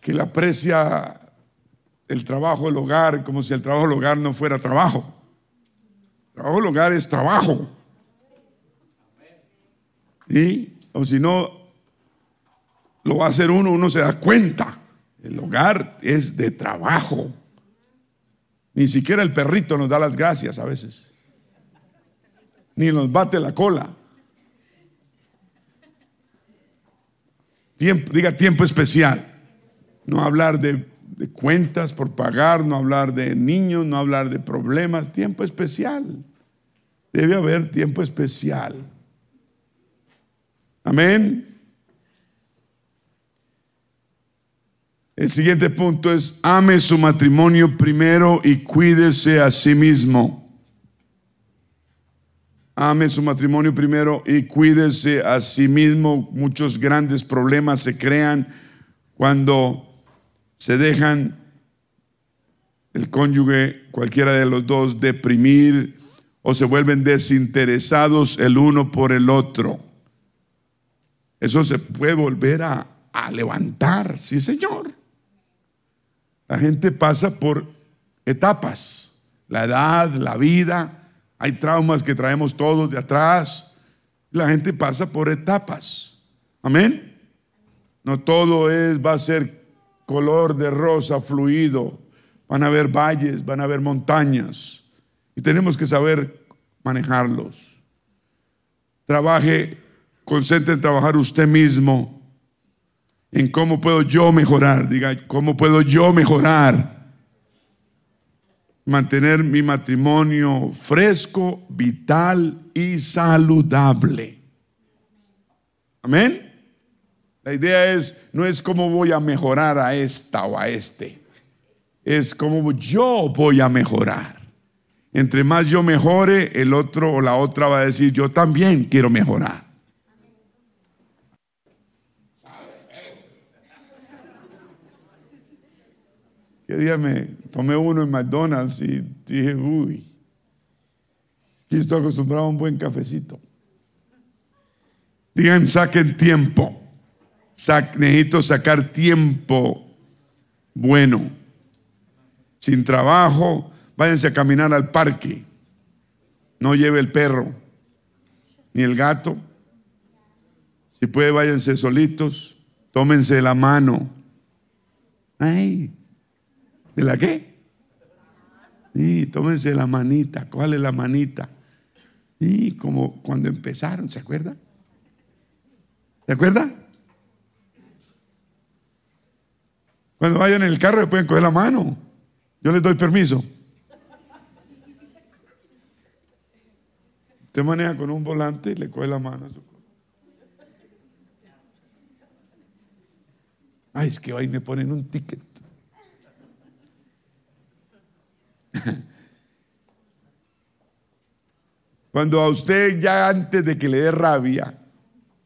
que le aprecia el trabajo del hogar, como si el trabajo del hogar no fuera trabajo. El trabajo del hogar es trabajo. O si no, lo va a hacer uno, uno se da cuenta. El hogar es de trabajo. Ni siquiera el perrito nos da las gracias a veces. Ni nos bate la cola. Diga tiempo especial. No hablar de, de cuentas por pagar, no hablar de niños, no hablar de problemas. Tiempo especial. Debe haber tiempo especial. Amén. El siguiente punto es, ame su matrimonio primero y cuídese a sí mismo. Ame su matrimonio primero y cuídese a sí mismo. Muchos grandes problemas se crean cuando se dejan el cónyuge, cualquiera de los dos, deprimir o se vuelven desinteresados el uno por el otro. Eso se puede volver a, a levantar, sí señor. La gente pasa por etapas, la edad, la vida, hay traumas que traemos todos de atrás. La gente pasa por etapas. Amén. No todo es, va a ser color de rosa fluido. Van a haber valles, van a haber montañas. Y tenemos que saber manejarlos. Trabaje, concentre en trabajar usted mismo en cómo puedo yo mejorar. Diga, ¿cómo puedo yo mejorar? Mantener mi matrimonio fresco, vital y saludable. Amén. La idea es, no es cómo voy a mejorar a esta o a este. Es cómo yo voy a mejorar. Entre más yo mejore, el otro o la otra va a decir, yo también quiero mejorar. Que día me tomé uno en McDonald's y dije, uy, estoy acostumbrado a un buen cafecito. Digan, saquen tiempo. necesito sacar tiempo bueno. Sin trabajo, váyanse a caminar al parque. No lleve el perro ni el gato. Si puede, váyanse solitos. Tómense la mano. Ay, ¿de la qué? Sí, tómense la manita. ¿Cuál es la manita? Y como cuando empezaron, ¿se acuerda? ¿Se acuerda? Cuando vayan en el carro le pueden coger la mano. Yo les doy permiso. Usted maneja con un volante y le coge la mano. Ay, es que hoy me ponen un ticket. [LAUGHS] Cuando a usted ya antes de que le dé rabia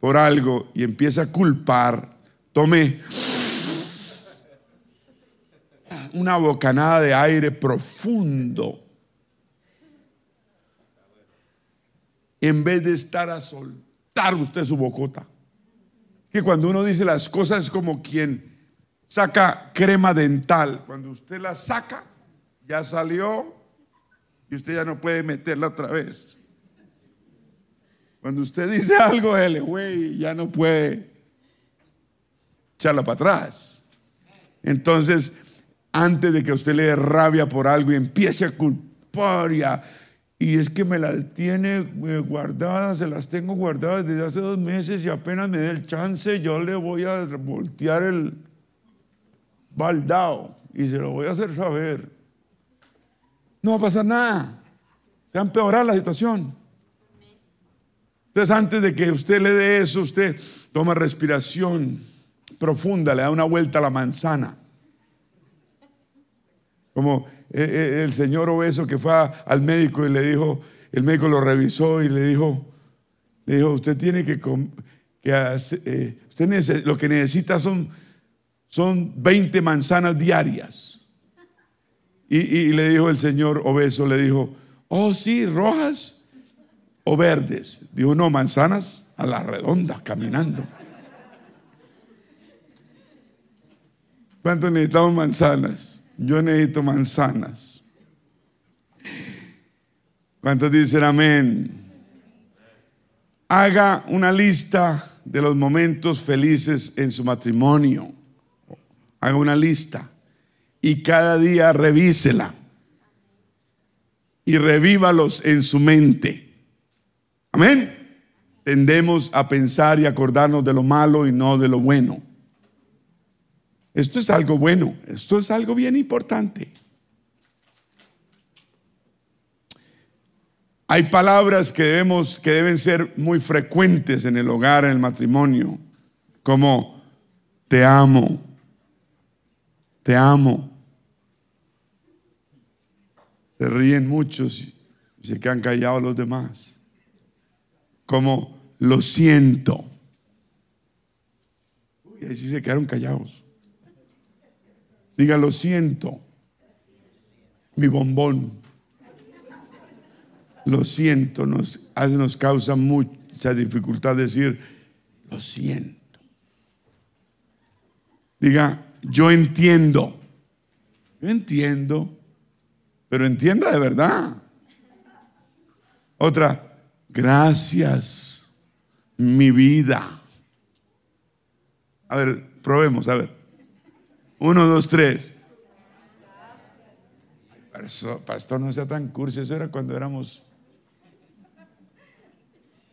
por algo y empieza a culpar, tome [LAUGHS] una bocanada de aire profundo en vez de estar a soltar usted su bocota. Que cuando uno dice las cosas es como quien saca crema dental. Cuando usted la saca, ya salió y usted ya no puede meterla otra vez. Cuando usted dice algo, él, güey, ya no puede echarla para atrás. Entonces, antes de que usted le dé rabia por algo y empiece a culpar y y es que me las tiene eh, guardadas, se las tengo guardadas desde hace dos meses y apenas me dé el chance, yo le voy a voltear el baldao y se lo voy a hacer saber. No va a pasar nada. Se va a empeorar la situación. Entonces, antes de que usted le dé eso, usted toma respiración profunda, le da una vuelta a la manzana. Como eh, eh, el señor obeso que fue al médico y le dijo, el médico lo revisó y le dijo, le dijo, usted tiene que, eh, usted lo que necesita son, son 20 manzanas diarias. Y, le dijo el señor obeso, le dijo, oh sí, rojas o verdes. Dijo, no, manzanas a la redonda, caminando. ¿Cuánto necesitamos manzanas? Yo necesito manzanas. ¿Cuántos dicen amén? Haga una lista de los momentos felices en su matrimonio. Haga una lista y cada día revísela y revívalos en su mente. Amén. Tendemos a pensar y acordarnos de lo malo y no de lo bueno. Esto es algo bueno, esto es algo bien importante. Hay palabras que debemos que deben ser muy frecuentes en el hogar, en el matrimonio, como te amo. Te amo. Se ríen muchos y se quedan callados los demás. Como lo siento. Y ahí sí se quedaron callados. Diga, lo siento, mi bombón. Lo siento, nos, nos causa mucha dificultad decir, lo siento. Diga, yo entiendo. Yo entiendo, pero entienda de verdad. Otra, gracias, mi vida. A ver, probemos, a ver. Uno, dos, tres. Pastor, no sea tan cursi, eso era cuando éramos...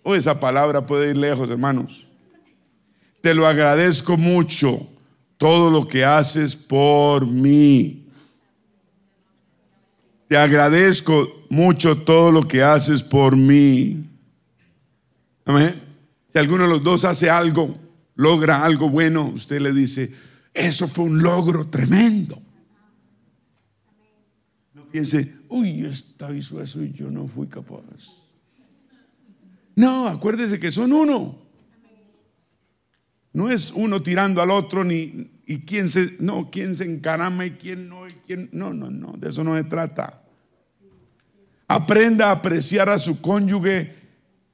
Oh, esa palabra puede ir lejos, hermanos. Te lo agradezco mucho todo lo que haces por mí. Te agradezco mucho todo lo que haces por mí. Amén. Si alguno de los dos hace algo, logra algo bueno, usted le dice, eso fue un logro tremendo. No piense, uy, esta hizo eso y yo no fui capaz. No, acuérdese que son uno. No es uno tirando al otro ni y quién se, no, quién se encarama y quién no, y quién, no, no, no, de eso no se trata. Aprenda a apreciar a su cónyuge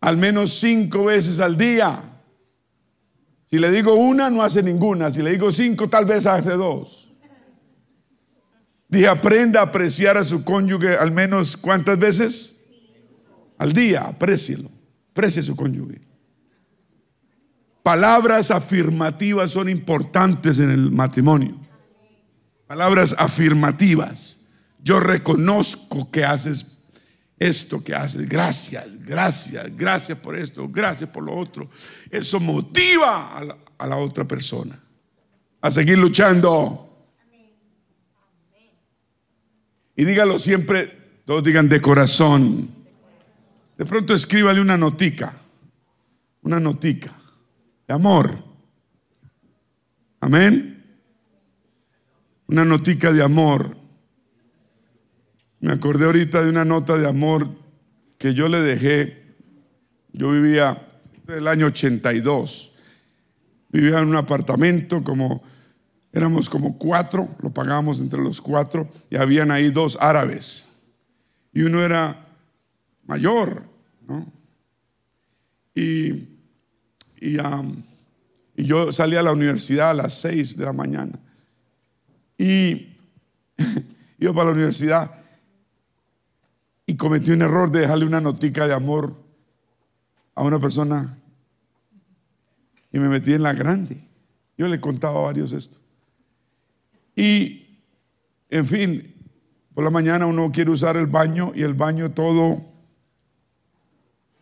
al menos cinco veces al día. Si le digo una, no hace ninguna. Si le digo cinco, tal vez hace dos. Dije, aprenda a apreciar a su cónyuge al menos cuántas veces al día. Aprécielo. Aprecie a su cónyuge. Palabras afirmativas son importantes en el matrimonio. Palabras afirmativas. Yo reconozco que haces esto que haces. Gracias, gracias, gracias por esto, gracias por lo otro. Eso motiva a la, otra persona a seguir luchando. Y dígalo siempre, todos digan de corazón. De pronto escríbale una notica, una notica de amor. Amén. Una notica de amor. Me acordé ahorita de una nota de amor que yo le dejé. Yo vivía el año 82. Vivía en un apartamento como éramos como cuatro, lo pagábamos entre los cuatro y habían ahí dos árabes. Y uno era mayor, ¿no? Y y, y yo salí a la universidad a las 6 de la mañana. Y [LAUGHS] iba para la universidad cometí un error de dejarle una notica de amor a una persona y me metí en la grande. Yo le contaba a varios esto. Y, en fin, por la mañana uno quiere usar el baño y el baño todo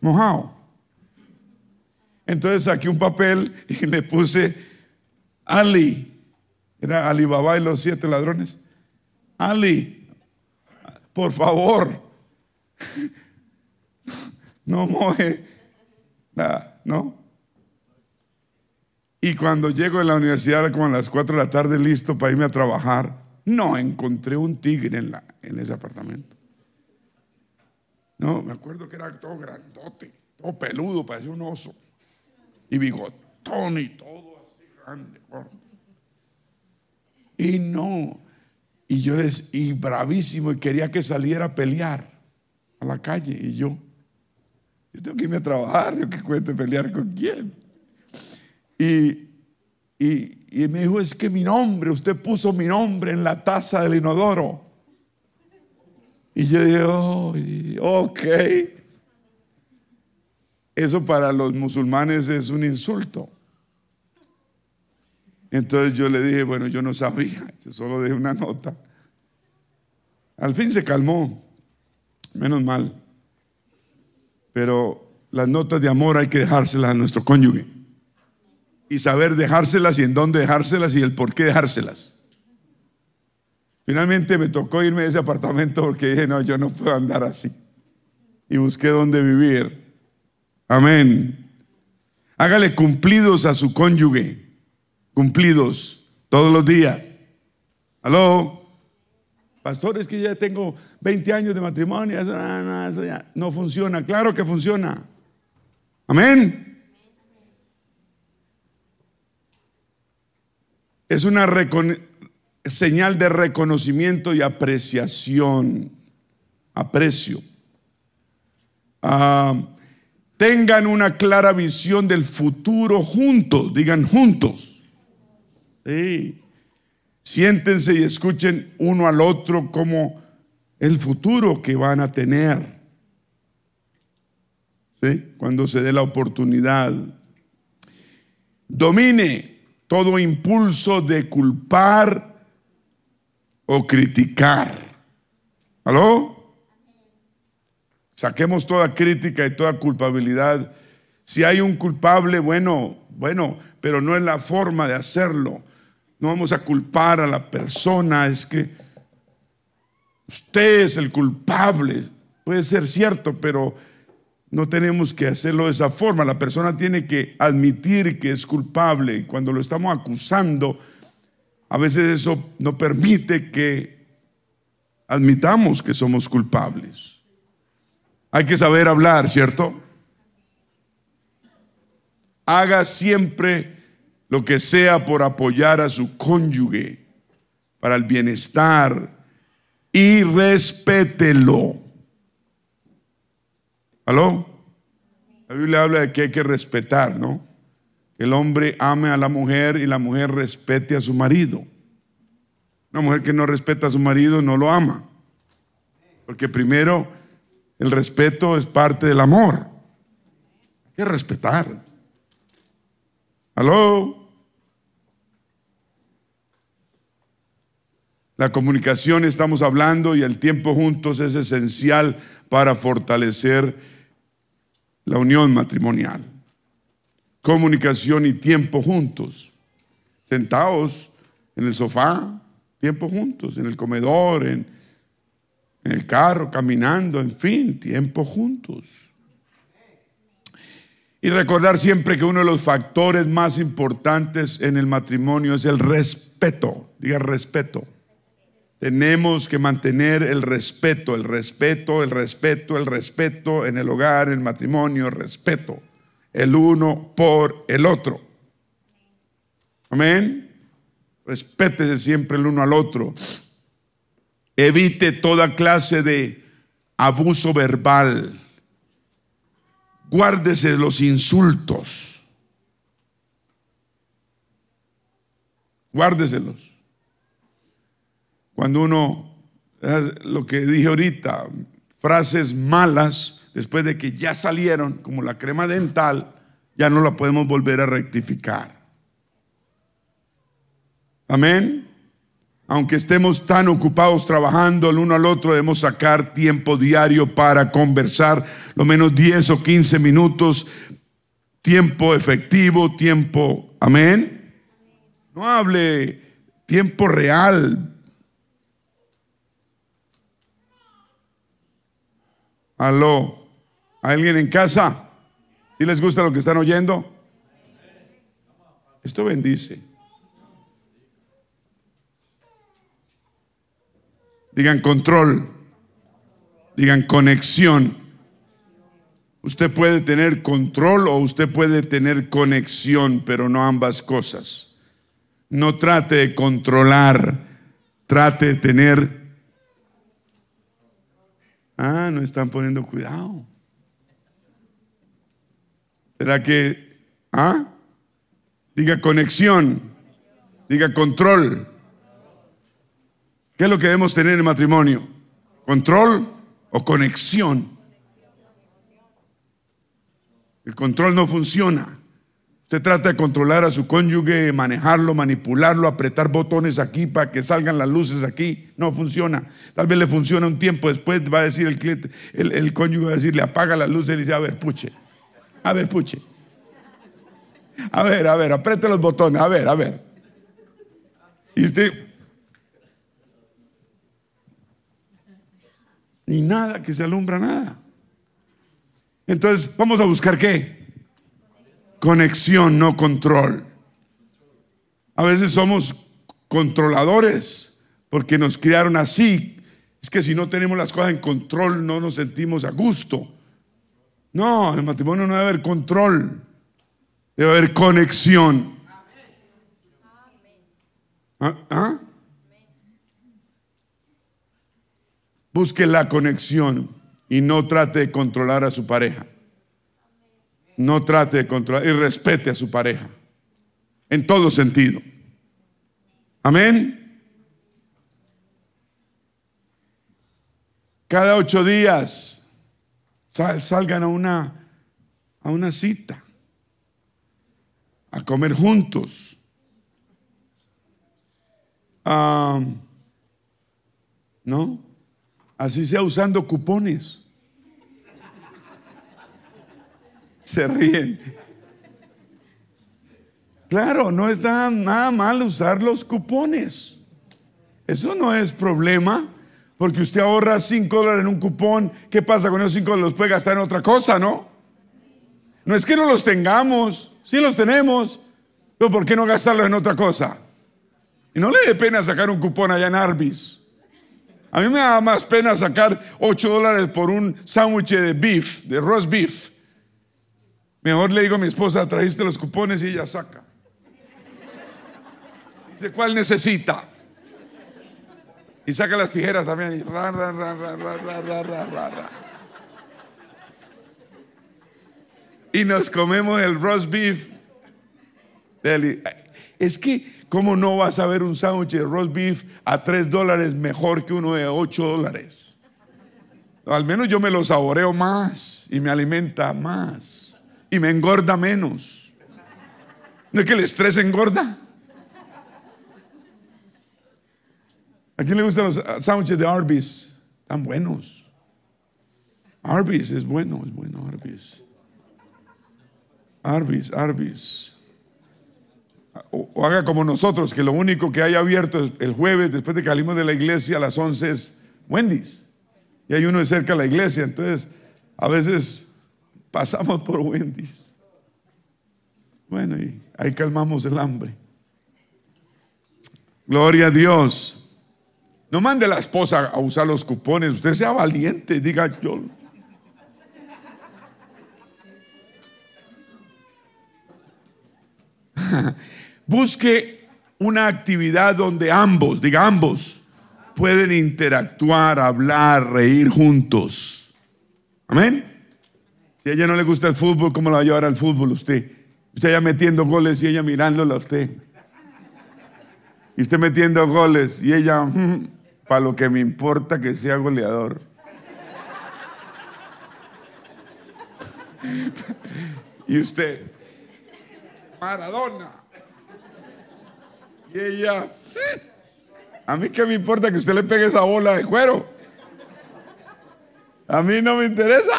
mojado. Entonces saqué un papel [LAUGHS] y le puse Ali. Era Alibaba y los siete ladrones. Ali, por favor, [LAUGHS] no moje. ¿No? Y cuando llego a la universidad, como a las 4 de la tarde, listo para irme a trabajar, no encontré un tigre en, la, en ese apartamento. No, me acuerdo que era todo grandote, todo peludo, parecía un oso y bigotón y todo así grande. Y no, y yo les, y bravísimo, y quería que saliera a pelear la calle. Y yo, yo tengo que irme a trabajar, yo que cuente pelear con quién. Y, y, y me dijo, es que mi nombre, usted puso mi nombre en la taza del inodoro. Y yo dije, oh, ok. Eso para los musulmanes es un insulto. Entonces yo le dije, bueno, yo no sabía, yo solo dejé una nota. Al fin se calmó, menos mal. Pero las notas de amor hay que dejárselas a nuestro cónyuge. Y saber dejárselas y en dónde dejárselas y el por qué dejárselas. Finalmente me tocó irme de ese apartamento porque dije, no, yo no puedo andar así. Y busqué dónde vivir. Amén. Hágale cumplidos a su cónyuge. Cumplidos todos los días. Aló. Pastor, es que ya tengo 20 años de matrimonio. Eso, ya no funciona. Claro que funciona. Amén. Es una señal de reconocimiento y apreciación. Aprecio. Ah, tengan una clara visión del futuro juntos, digan juntos. Siéntense y escuchen uno al otro como el futuro que van a tener. Cuando se dé la oportunidad. Domine todo impulso de culpar o criticar. ¿Aló? Saquemos toda crítica y toda culpabilidad. Si hay un culpable, bueno, bueno, pero no es la forma de hacerlo. No vamos a culpar a la persona, es que usted es el culpable. Puede ser cierto, pero no tenemos que hacerlo de esa forma. La persona tiene que admitir que es culpable. Y cuando lo estamos acusando, a veces eso no permite que admitamos que somos culpables. Hay que saber hablar, ¿cierto? Haga siempre lo que sea por apoyar a su cónyuge para el bienestar y respételo. ¿Aló? La Biblia habla de que hay que respetar, ¿no? Que el hombre ame a la mujer y la mujer respete a su marido. Una mujer que no respeta a su marido no lo ama. Porque primero el respeto es parte del amor. Hay que respetar. ¿Aló? La comunicación estamos hablando y el tiempo juntos es esencial para fortalecer la unión matrimonial. Comunicación y tiempo juntos. Sentados en el sofá, tiempo juntos, en el comedor, en, en el carro, caminando, en fin, tiempo juntos. Y recordar siempre que uno de los factores más importantes en el matrimonio es el respeto. Diga respeto. Tenemos que mantener el respeto, el respeto, el respeto, el respeto en el hogar, en el matrimonio, respeto, el uno por el otro. Amén. Respétese siempre el uno al otro. Evite toda clase de abuso verbal. Guárdese los insultos. Guárdeselos. Cuando uno, lo que dije ahorita, frases malas, después de que ya salieron, como la crema dental, ya no la podemos volver a rectificar. Amén. Aunque estemos tan ocupados trabajando el uno al otro, debemos sacar tiempo diario para conversar, lo menos 10 o 15 minutos, tiempo efectivo, tiempo, amén. No hable tiempo real, Aló. ¿Alguien en casa? ¿Si les gusta lo que están oyendo? Esto bendice. Digan control. Digan conexión. Usted puede tener control o usted puede tener conexión, pero no ambas cosas. No trate de controlar, trate de tener Ah, no están poniendo cuidado. ¿Será que, ah? Diga conexión, diga control. ¿Qué es lo que debemos tener en el matrimonio? ¿Control o conexión? El control no funciona. Usted trata de controlar a su cónyuge, manejarlo, manipularlo, apretar botones aquí para que salgan las luces aquí. No funciona. Tal vez le funciona un tiempo, después va a decir el cliente, el, cónyuge va a decirle, apaga las luces y dice, a ver, puche, a ver, puche. A ver, a ver, apriete los botones, a ver, a ver. Y usted... Ni nada, que se alumbra nada. Entonces, vamos a buscar qué? Conexión, no control. A veces somos controladores porque nos criaron así. Es que si no tenemos las cosas en control no nos sentimos a gusto. No, en el matrimonio no debe haber control. Debe haber conexión. ¿Ah? Busque la conexión y no trate de controlar a su pareja no trate de controlar y respete a su pareja. En todo sentido. Amén. Cada ocho días salgan a una, a una cita, a comer juntos. Ah, ¿No? Así sea usando cupones. Se ríen. Claro, no es nada, mal usar los cupones. Eso no es problema, porque usted ahorra 5 dólares en un cupón. ¿Qué pasa con esos 5 dólares? Los puede gastar en otra cosa, ¿no? No es que no los tengamos, sí los tenemos, pero ¿por qué no gastarlos en otra cosa? Y no le dé pena sacar un cupón allá en Arbis. A mí me da más pena sacar 8 dólares por un sándwich de beef, de roast beef. Mejor le digo a mi esposa, trajiste los cupones y ella saca. Dice, ¿cuál necesita? Y saca las tijeras también y ra, ra, ra, Y nos comemos el roast beef. Es que ¿cómo no vas a ver un sándwich de roast beef a 3 dólares mejor que uno de 8 dólares? Al menos yo me lo saboreo más y me alimenta más y me engorda menos. ¿No es que el estrés engorda? ¿A quién le gustan los sándwiches de Arby's? Están buenos. Arby's es bueno, es bueno Arby's. Arby's, Arby's. O, haga como nosotros, que lo único que hay abierto el jueves, después de que salimos de la iglesia a las 11 es Wendy's. Y hay uno de cerca de la iglesia, entonces a veces pasamos por Wendy's. Bueno, y ahí calmamos el hambre. Gloria a Dios. No mande la esposa a usar los cupones. Usted sea valiente. Diga yo. [LAUGHS] Busque una actividad donde ambos, diga ambos, pueden interactuar, hablar, reír juntos. Amén. Si a ella no le gusta el fútbol, ¿cómo la va a llevar al fútbol usted? Usted ya metiendo goles y ella mirándola a usted. Y usted metiendo goles y ella, "Mm, para lo que me importa que sea goleador. [LAUGHS] y usted, Maradona. Y ella, "Mm, a mí qué me importa que usted le pegue esa bola de cuero. A mí no me interesa.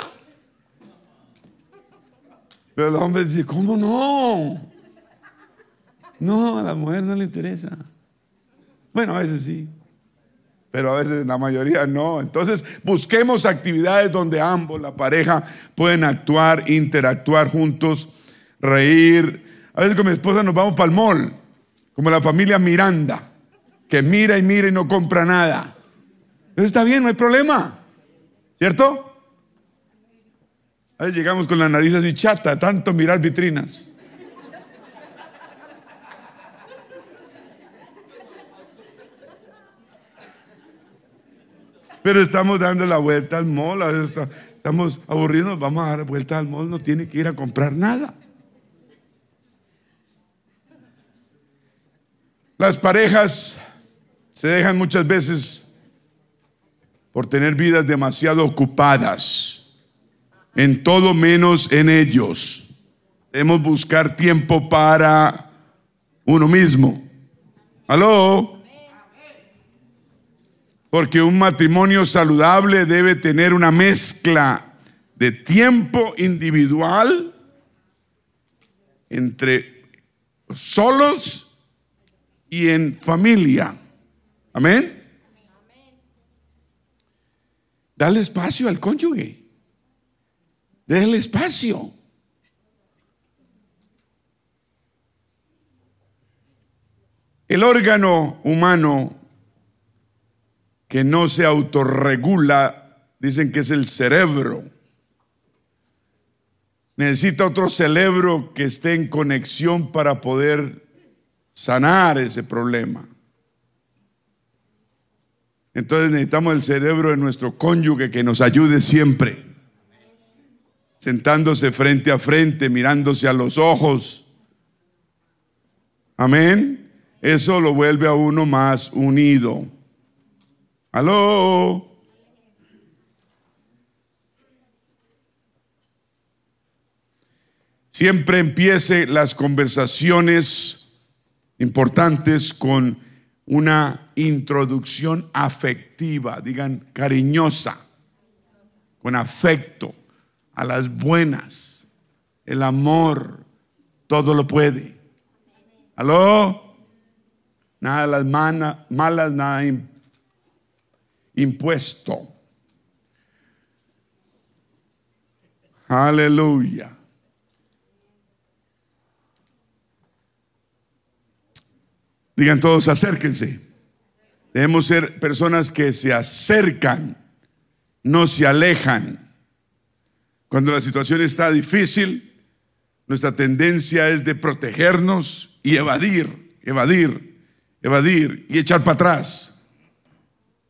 Pero el hombre dice, ¿cómo no? No, a la mujer no le interesa. Bueno, a veces sí, pero a veces la mayoría no. Entonces busquemos actividades donde ambos, la pareja, pueden actuar, interactuar juntos, reír. A veces con mi esposa nos vamos para el mall, como la familia Miranda, que mira y mira y no compra nada. Eso está bien, no hay problema, ¿cierto? A veces llegamos con la nariz así chata, tanto mirar vitrinas. Pero estamos dando la vuelta al mall, estamos aburridos, vamos a dar vuelta al mall, no tiene que ir a comprar nada. Las parejas se dejan muchas veces por tener vidas demasiado ocupadas, en todo menos en ellos. Debemos buscar tiempo para uno mismo. ¿Aló? Porque un matrimonio saludable debe tener una mezcla de tiempo individual entre solos y en familia. Amén. Dale espacio al cónyuge. Déjale espacio. El órgano humano que no se autorregula, dicen que es el cerebro. Necesita otro cerebro que esté en conexión para poder sanar ese problema. Entonces necesitamos el cerebro de nuestro cónyuge que nos ayude siempre, sentándose frente a frente, mirándose a los ojos. Amén. Eso lo vuelve a uno más unido. Aló. Siempre empiece las conversaciones importantes con una introducción afectiva, digan cariñosa, con afecto, a las buenas. El amor todo lo puede. ¿Aló? Nada de las malas, nada im- impuesto. Aleluya. Digan todos, acérquense. Debemos ser personas que se acercan, no se alejan. Cuando la situación está difícil, nuestra tendencia es de protegernos y evadir, evadir. evadir y echar para atrás.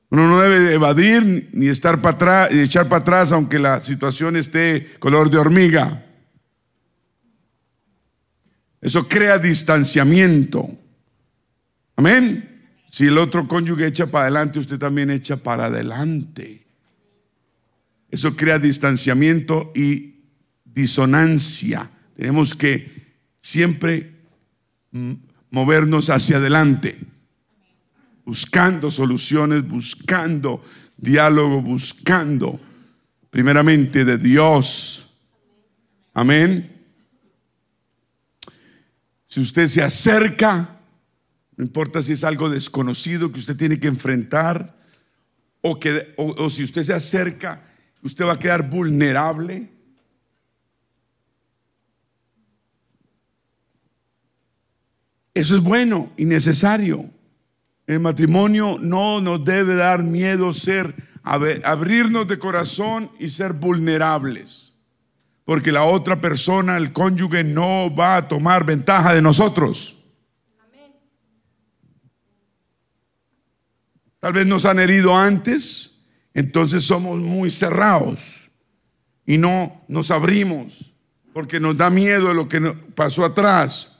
Uno no debe evadir ni estar para atrás y echar para atrás aunque la situación esté color de hormiga. Eso crea distanciamiento. Amén. Si el otro cónyuge echa para adelante, usted también echa para adelante. Eso crea distanciamiento y disonancia. Tenemos que siempre movernos hacia adelante, buscando soluciones, buscando diálogo, buscando primeramente de Dios. Amén. Si usted se acerca, no importa si es algo desconocido que usted tiene que enfrentar, o, que, o, si usted se acerca, usted va a quedar vulnerable. Eso es bueno y necesario. El matrimonio no nos debe dar miedo ser, abrirnos de corazón y ser vulnerables porque la otra persona, el cónyuge, no va a tomar ventaja de nosotros. Tal vez nos han herido antes, entonces somos muy cerrados y no nos abrimos porque nos da miedo lo que pasó atrás.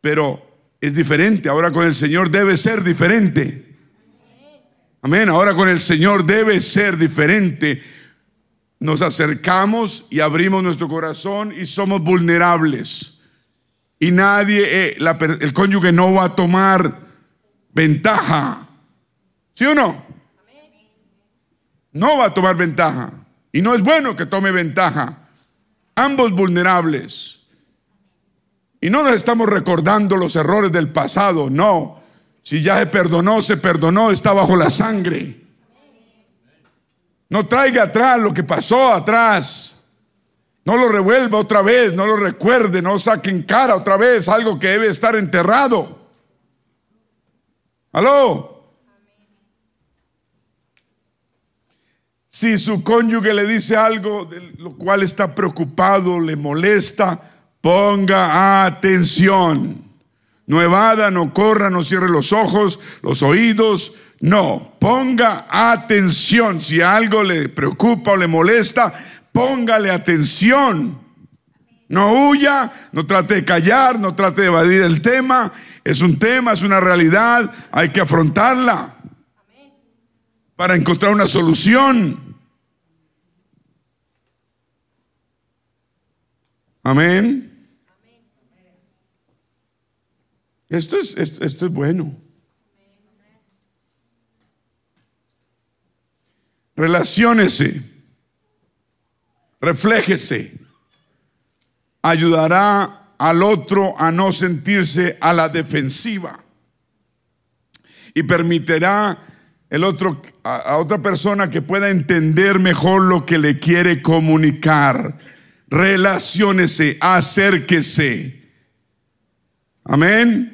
Pero es diferente, ahora con el Señor debe ser diferente. Amén, ahora con el Señor debe ser diferente nos acercamos y abrimos nuestro corazón y somos vulnerables. Y nadie, eh, el cónyuge no va a tomar ventaja. ¿Sí o no? No va a tomar ventaja. Y no es bueno que tome ventaja. Ambos vulnerables. Y no nos estamos recordando los errores del pasado, no. Si ya se perdonó, se perdonó, está bajo la sangre. No traiga atrás lo que pasó atrás. No lo revuelva otra vez, no lo recuerde, no saque en cara otra vez algo que debe estar enterrado. ¿Aló? Si su cónyuge le dice algo de lo cual está preocupado, le molesta, ponga atención. No evada, no corra, no cierre los ojos, los oídos, no, ponga atención. Si algo le preocupa o le molesta, póngale atención. No huya, no trate de callar, no trate de evadir el tema. Es un tema, es una realidad, hay que afrontarla para encontrar una solución. Amén. Esto es, esto, esto es bueno. Relaciónese, refléjese, ayudará al otro a no sentirse a la defensiva y permitirá el otro, a, otra persona que pueda entender mejor lo que le quiere comunicar. Relaciónese, acérquese. Amén.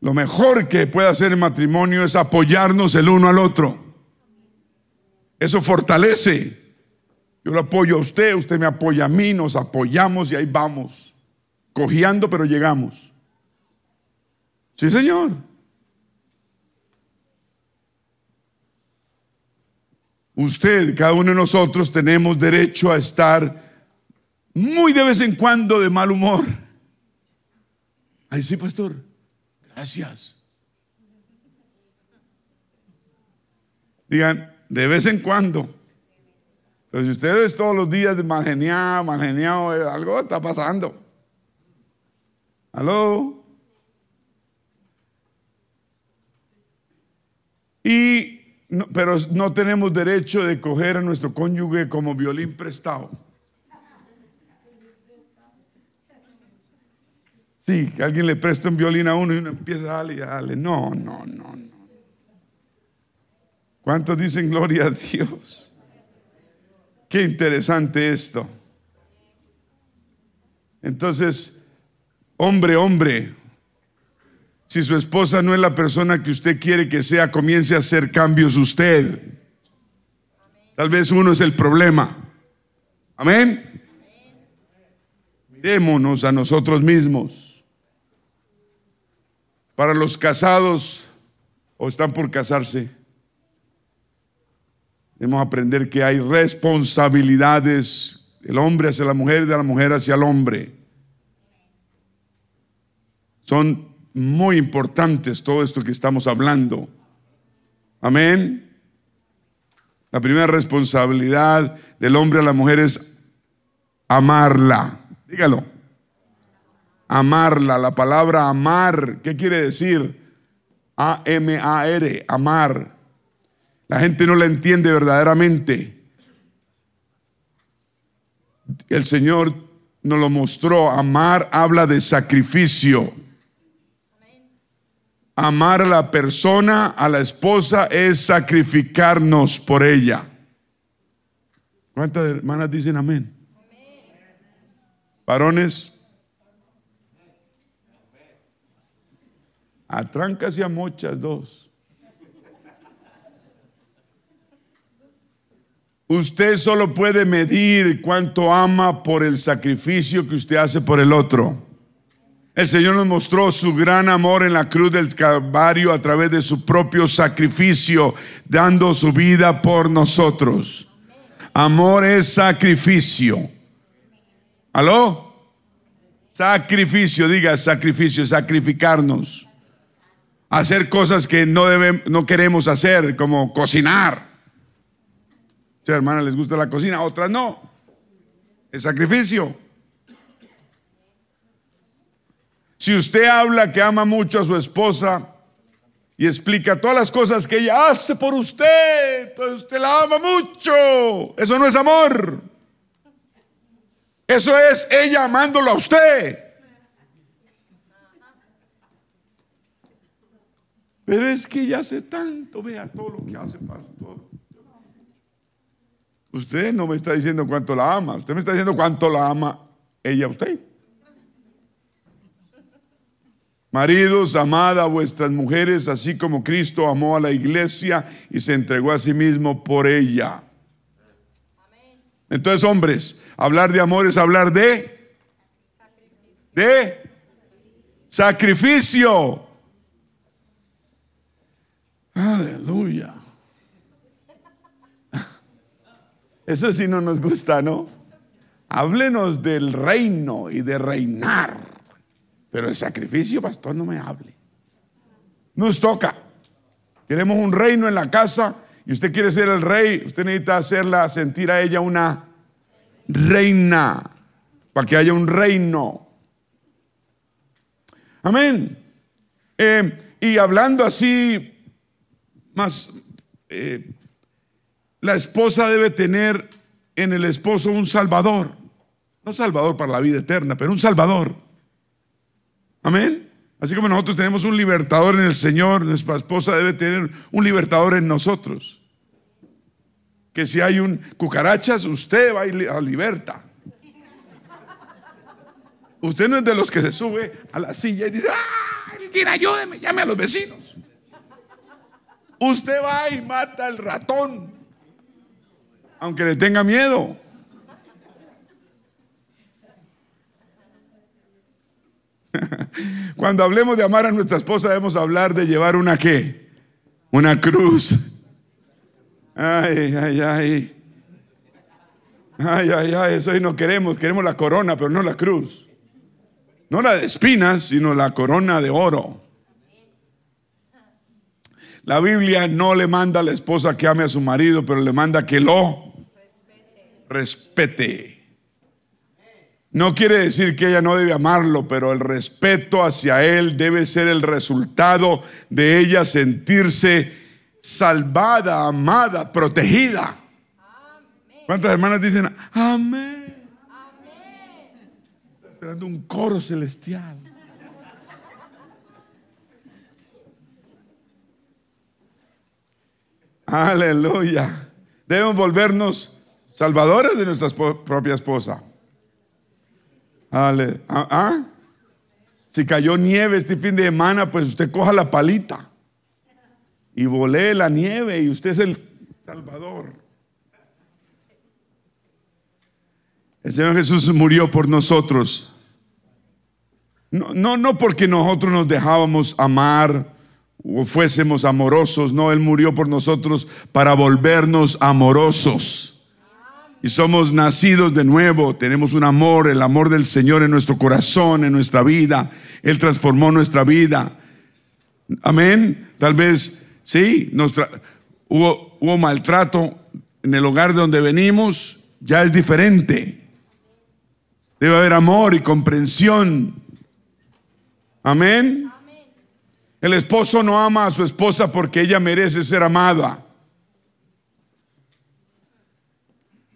Lo mejor que puede hacer el matrimonio es apoyarnos el uno al otro. Eso fortalece. Yo lo apoyo a usted, usted me apoya a mí, nos apoyamos y ahí vamos. Cojeando, pero llegamos. Sí, Señor. Usted, cada uno de nosotros tenemos derecho a estar muy de vez en cuando de mal humor. Ahí sí, pastor. Gracias. Digan, de vez en cuando. Pero si ustedes todos los días de mal geniado, mal geniado, eh, algo está pasando. ¿Aló? Y, pero no tenemos derecho de coger a nuestro cónyuge como violín prestado. Sí, que alguien le presta un violín a uno y uno empieza a darle a darle. No, no, no, no. ¿Cuántos dicen gloria a Dios? Qué interesante esto. Entonces, hombre, hombre, si su esposa no es la persona que usted quiere que sea, comience a hacer cambios usted. Tal vez uno es el problema. Amén. Mirémonos a nosotros mismos. Para los casados o están por casarse, debemos aprender que hay responsabilidades del hombre hacia la mujer y de la mujer hacia el hombre. Son muy importantes todo esto que estamos hablando. Amén. La primera responsabilidad del hombre a la mujer es amarla. Dígalo. Amarla. La palabra amar, ¿qué quiere decir? A-M-A-R, amar. La gente no la entiende verdaderamente. El Señor nos lo mostró. Amar habla de sacrificio. Amar a la persona, a la esposa, es sacrificarnos por ella. ¿Cuántas hermanas dicen amén? Varones. A trancas y a mochas dos. Usted solo puede medir cuánto ama por el sacrificio que usted hace por el otro. El Señor nos mostró su gran amor en la cruz del Calvario a través de su propio sacrificio, dando su vida por nosotros. Amor es sacrificio. ¿Aló? Sacrificio, diga sacrificio, sacrificarnos. Hacer cosas que no, debemos, no queremos hacer, como cocinar. A hermana les gusta la cocina, otras no. Es sacrificio. Si usted habla que ama mucho a su esposa y explica todas las cosas que ella hace por usted, entonces usted la ama mucho. Eso no es amor. Eso es ella amándolo a usted. Pero es que ella hace tanto, vea todo lo que hace, pastor. Usted no me está diciendo cuánto la ama, usted me está diciendo cuánto la ama ella a usted. Maridos, amad a vuestras mujeres, así como Cristo amó a la iglesia y se entregó a sí mismo por ella. Entonces, hombres, hablar de amor es hablar de de sacrificio. Aleluya. [LAUGHS] Eso sí no nos gusta, ¿no? Háblenos del reino y de reinar. Pero el sacrificio, pastor, no me hable. Nos toca. Queremos un reino en la casa y usted quiere ser el rey. Usted necesita hacerla sentir a ella una reina para que haya un reino. Amén. Eh, y hablando así, más, eh, la esposa debe tener en el esposo un salvador. No salvador para la vida eterna, pero un salvador. Amén. Así como nosotros tenemos un libertador en el Señor, nuestra esposa debe tener un libertador en nosotros. Que si hay un cucarachas, usted va a liberta. Usted no es de los que se sube a la silla y dice, ¡ah! ayúdeme, llame a los vecinos. Usted va y mata al ratón, aunque le tenga miedo. [LAUGHS] Cuando hablemos de amar a nuestra esposa debemos hablar de llevar una qué? Una cruz. Ay, ay, ay. Ay, ay, ay, eso ahí no queremos, queremos la corona, pero no la cruz. No la de espinas, sino la corona de oro. La Biblia no le manda a la esposa que ame a su marido, pero le manda que lo respete. No quiere decir que ella no debe amarlo, pero el respeto hacia él debe ser el resultado de ella sentirse salvada, amada, protegida. ¿Cuántas hermanas dicen amén? esperando un coro celestial. Aleluya. Debemos volvernos salvadores de nuestra propia esposa. Ale, ¿ah, ¿ah? Si cayó nieve este fin de semana, pues usted coja la palita y volé la nieve y usted es el Salvador. El Señor Jesús murió por nosotros. No, no, no porque nosotros nos dejábamos amar o fuésemos amorosos, no, Él murió por nosotros para volvernos amorosos. Y somos nacidos de nuevo, tenemos un amor, el amor del Señor en nuestro corazón, en nuestra vida. Él transformó nuestra vida. Amén. Tal vez, sí, hubo, hubo maltrato en el hogar de donde venimos, ya es diferente. Debe haber amor y comprensión. Amén. El esposo no ama a su esposa porque ella merece ser amada.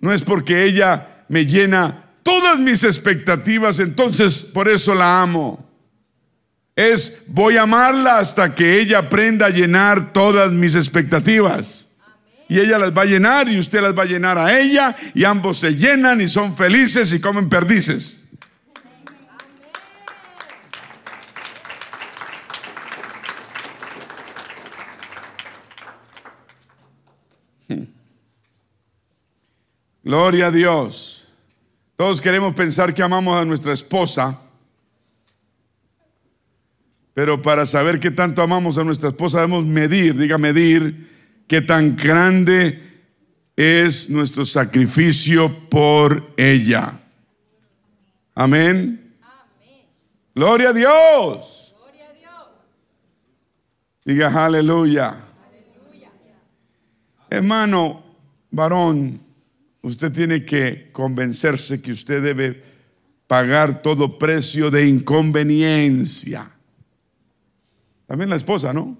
No es porque ella me llena todas mis expectativas, entonces por eso la amo. Es voy a amarla hasta que ella aprenda a llenar todas mis expectativas. Y ella las va a llenar y usted las va a llenar a ella y ambos se llenan y son felices y comen perdices. Gloria a Dios. Todos queremos pensar que amamos a nuestra esposa, pero para saber qué tanto amamos a nuestra esposa debemos medir, diga medir, qué tan grande es nuestro sacrificio por ella. Amén. Gloria a Dios. Diga aleluya. Hermano, varón usted tiene que convencerse que usted debe pagar todo precio de inconveniencia. También la esposa, ¿no?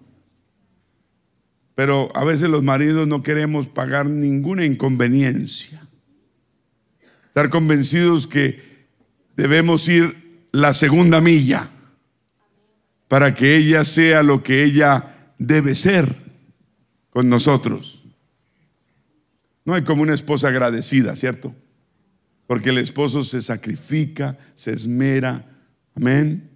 Pero a veces los maridos no queremos pagar ninguna inconveniencia. Estar convencidos que debemos ir la segunda milla para que ella sea lo que ella debe ser con nosotros. No hay como una esposa agradecida, ¿cierto? Porque el esposo se sacrifica, se esmera. Amén.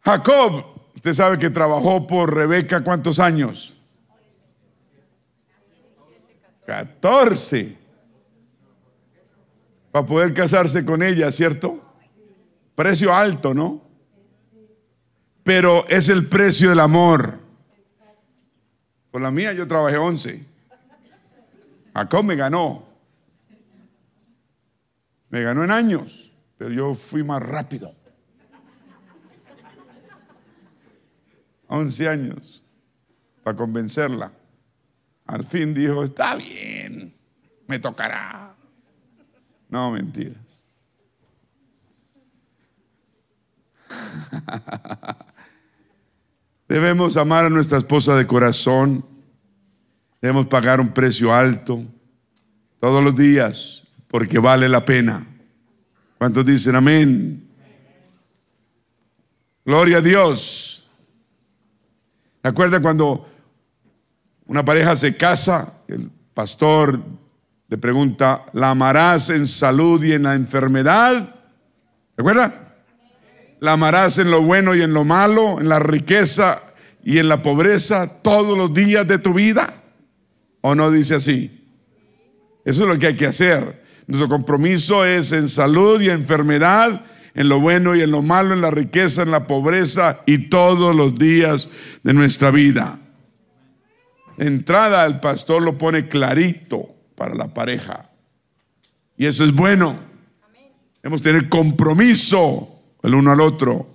Jacob, usted sabe que trabajó por Rebeca cuántos años? 14. Para poder casarse con ella, ¿cierto? Precio alto, ¿no? Pero es el precio del amor. Por la mía yo trabajé 11. Jacob me ganó. Me ganó en años, pero yo fui más rápido. 11 años para convencerla. Al fin dijo, está bien, me tocará. No, mentiras. [LAUGHS] Debemos amar a nuestra esposa de corazón Debemos pagar un precio alto todos los días porque vale la pena. ¿Cuántos dicen amén? Gloria a Dios. ¿Se acuerda cuando una pareja se casa? El pastor le pregunta, ¿la amarás en salud y en la enfermedad? ¿Se acuerda? ¿La amarás en lo bueno y en lo malo, en la riqueza y en la pobreza todos los días de tu vida? ¿O no dice así? Eso es lo que hay que hacer. Nuestro compromiso es en salud y enfermedad, en lo bueno y en lo malo, en la riqueza, en la pobreza y todos los días de nuestra vida. Entrada, el pastor lo pone clarito para la pareja. Y eso es bueno. Debemos tener compromiso el uno al otro.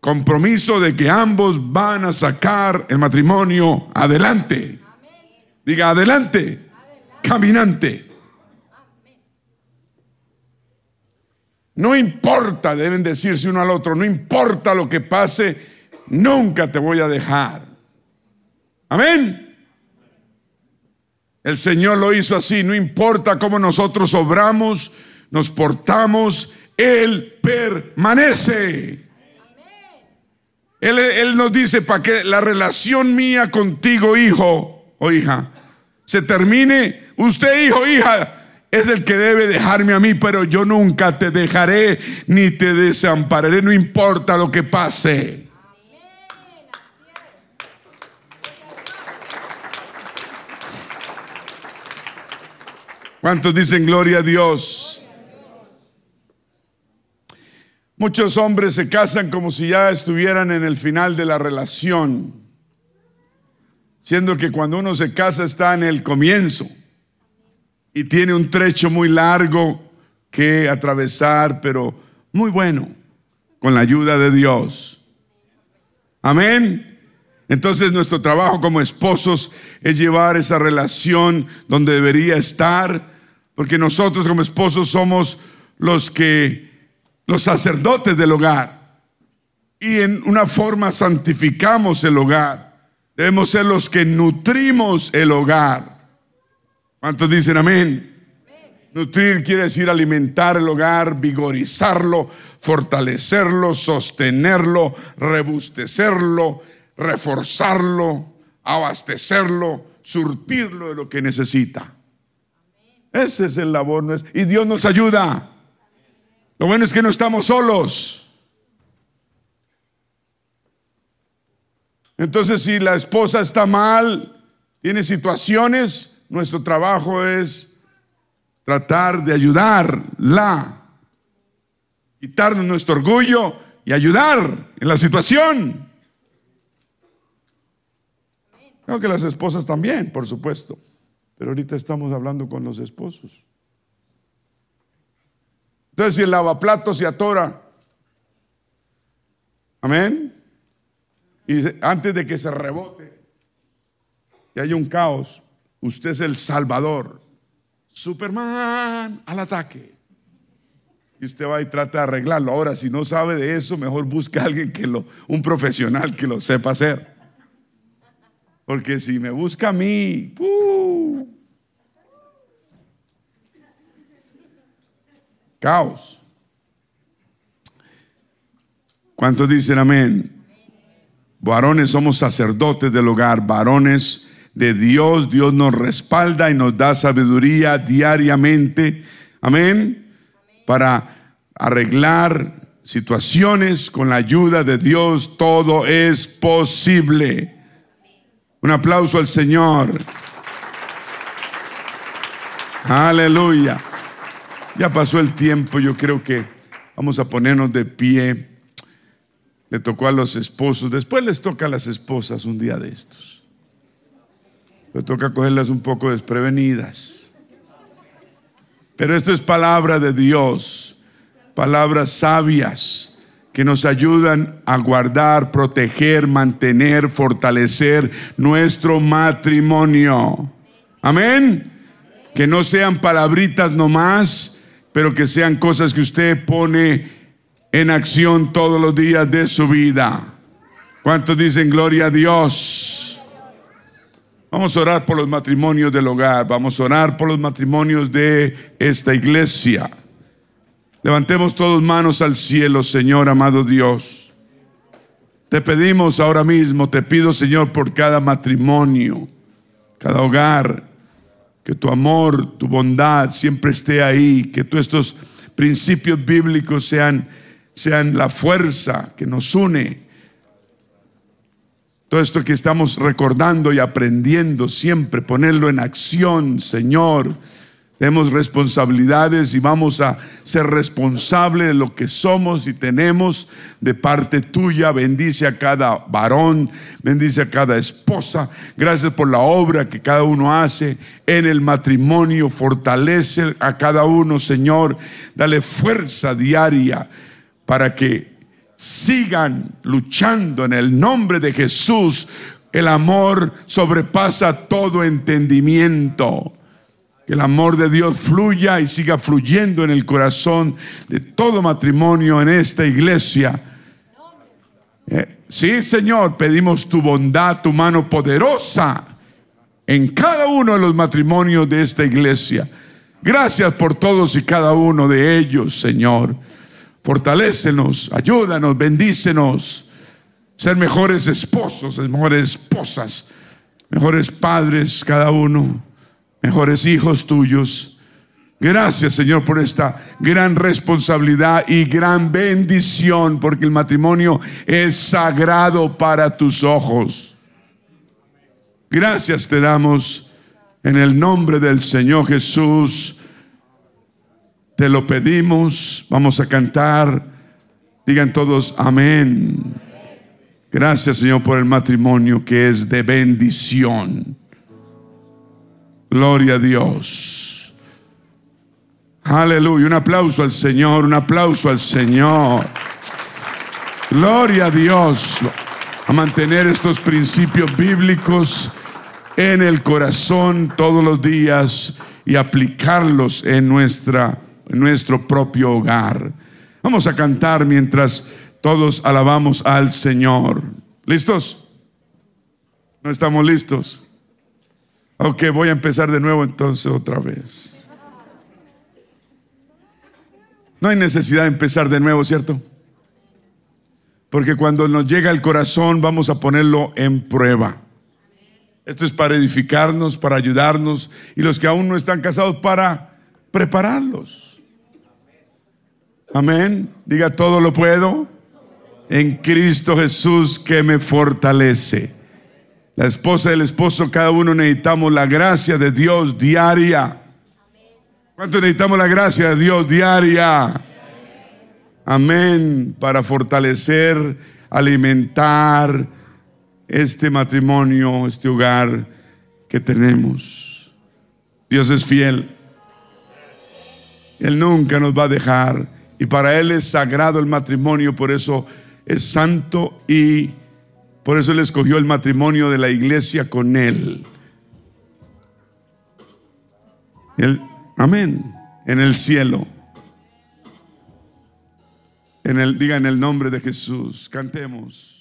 Compromiso de que ambos van a sacar el matrimonio adelante. Diga, adelante, caminante. No importa, deben decirse uno al otro, no importa lo que pase, nunca te voy a dejar. Amén. El Señor lo hizo así, no importa cómo nosotros obramos, nos portamos, Él permanece. Él, él nos dice para que la relación mía contigo, hijo o hija, se termine, usted hijo, hija, es el que debe dejarme a mí, pero yo nunca te dejaré ni te desampararé, no importa lo que pase. ¿Cuántos dicen gloria a Dios? Muchos hombres se casan como si ya estuvieran en el final de la relación, siendo que cuando uno se casa está en el comienzo y tiene un trecho muy largo que atravesar, pero muy bueno, con la ayuda de Dios. Amén. Entonces nuestro trabajo como esposos es llevar esa relación donde debería estar, porque nosotros como esposos somos los que los sacerdotes del hogar. Y en una forma santificamos el hogar. Debemos ser los que nutrimos el hogar. ¿Cuántos dicen amén? Nutrir quiere decir alimentar el hogar, vigorizarlo, fortalecerlo, sostenerlo, rebustecerlo, reforzarlo, abastecerlo, surtirlo de lo que necesita. Ese es el labor. Y Dios nos ayuda. Lo bueno es que no estamos solos. Entonces, si la esposa está mal, tiene situaciones, nuestro trabajo es tratar de ayudarla, quitarnos nuestro orgullo y ayudar en la situación. Creo que las esposas también, por supuesto, pero ahorita estamos hablando con los esposos. Entonces, si el lavaplato se atora, amén, y antes de que se rebote y haya un caos, usted es el salvador. Superman al ataque. Y usted va y trata de arreglarlo. Ahora, si no sabe de eso, mejor busque a alguien que lo, un profesional que lo sepa hacer. Porque si me busca a mí, ¡uh! Caos. ¿Cuántos dicen amén? Varones somos sacerdotes del hogar, varones de Dios, Dios nos respalda y nos da sabiduría diariamente, amén, para arreglar situaciones con la ayuda de Dios, todo es posible. Un aplauso al Señor. Aleluya. Ya pasó el tiempo, yo creo que vamos a ponernos de pie. Le tocó a los esposos, después les toca a las esposas un día de estos. Le toca cogerlas un poco desprevenidas. Pero esto es palabra de Dios, palabras sabias que nos ayudan a guardar, proteger, mantener, fortalecer nuestro matrimonio. Amén. Que no sean palabritas nomás, pero que sean cosas que usted pone en acción todos los días de su vida. ¿Cuántos dicen gloria a Dios? Vamos a orar por los matrimonios del hogar, vamos a orar por los matrimonios de esta iglesia. Levantemos todos manos al cielo, Señor amado Dios. Te pedimos ahora mismo, te pido Señor por cada matrimonio, cada hogar, que tu amor, tu bondad siempre esté ahí, que todos estos principios bíblicos sean, sean la fuerza que nos une. Todo esto que estamos recordando y aprendiendo siempre, ponerlo en acción, Señor tenemos responsabilidades y vamos a ser responsables de lo que somos y tenemos de parte tuya. Bendice a cada varón, bendice a cada esposa. Gracias por la obra que cada uno hace en el matrimonio. Fortalece a cada uno, Señor. Dale fuerza diaria para que sigan luchando en el nombre de Jesús. El amor sobrepasa todo entendimiento. Que el amor de Dios fluya y siga fluyendo en el corazón de todo matrimonio en esta iglesia. Eh, sí, Señor, pedimos tu bondad, tu mano poderosa en cada uno de los matrimonios de esta iglesia. Gracias por todos y cada uno de ellos, Señor. Fortalécenos, ayúdanos, bendícenos. Ser mejores esposos, mejores esposas, mejores padres cada uno mejores hijos tuyos. Gracias Señor por esta gran responsabilidad y gran bendición, porque el matrimonio es sagrado para tus ojos. Gracias te damos En el nombre del Señor Jesús, te lo pedimos. Vamos a cantar. Digan todos, amén. Gracias Señor por el matrimonio que es de bendición. Gloria a Dios. Aleluya. Un aplauso al Señor, un aplauso al Señor. Gloria a Dios. A mantener estos principios bíblicos en el corazón todos los días y aplicarlos en, nuestra, en nuestro propio hogar. Vamos a cantar mientras todos alabamos al Señor. ¿Listos? ¿No estamos listos? Ok, voy a empezar de nuevo entonces otra vez. No hay necesidad de empezar de nuevo, ¿cierto? Porque cuando nos llega el corazón vamos a ponerlo en prueba. Esto es para edificarnos, para ayudarnos y los que aún no están casados para prepararlos. Amén. Diga, todo lo puedo en Cristo Jesús que me fortalece. La esposa y el esposo, cada uno necesitamos la gracia de Dios diaria. ¿Cuánto necesitamos la gracia de Dios diaria? Amén. Para fortalecer, alimentar este matrimonio, este hogar que tenemos. Dios es fiel. Él nunca nos va a dejar. Y para Él es sagrado el matrimonio, por eso es santo y por eso Él escogió el matrimonio de la iglesia con Él. amén. En el cielo. En el, diga en el nombre de Jesús. Cantemos.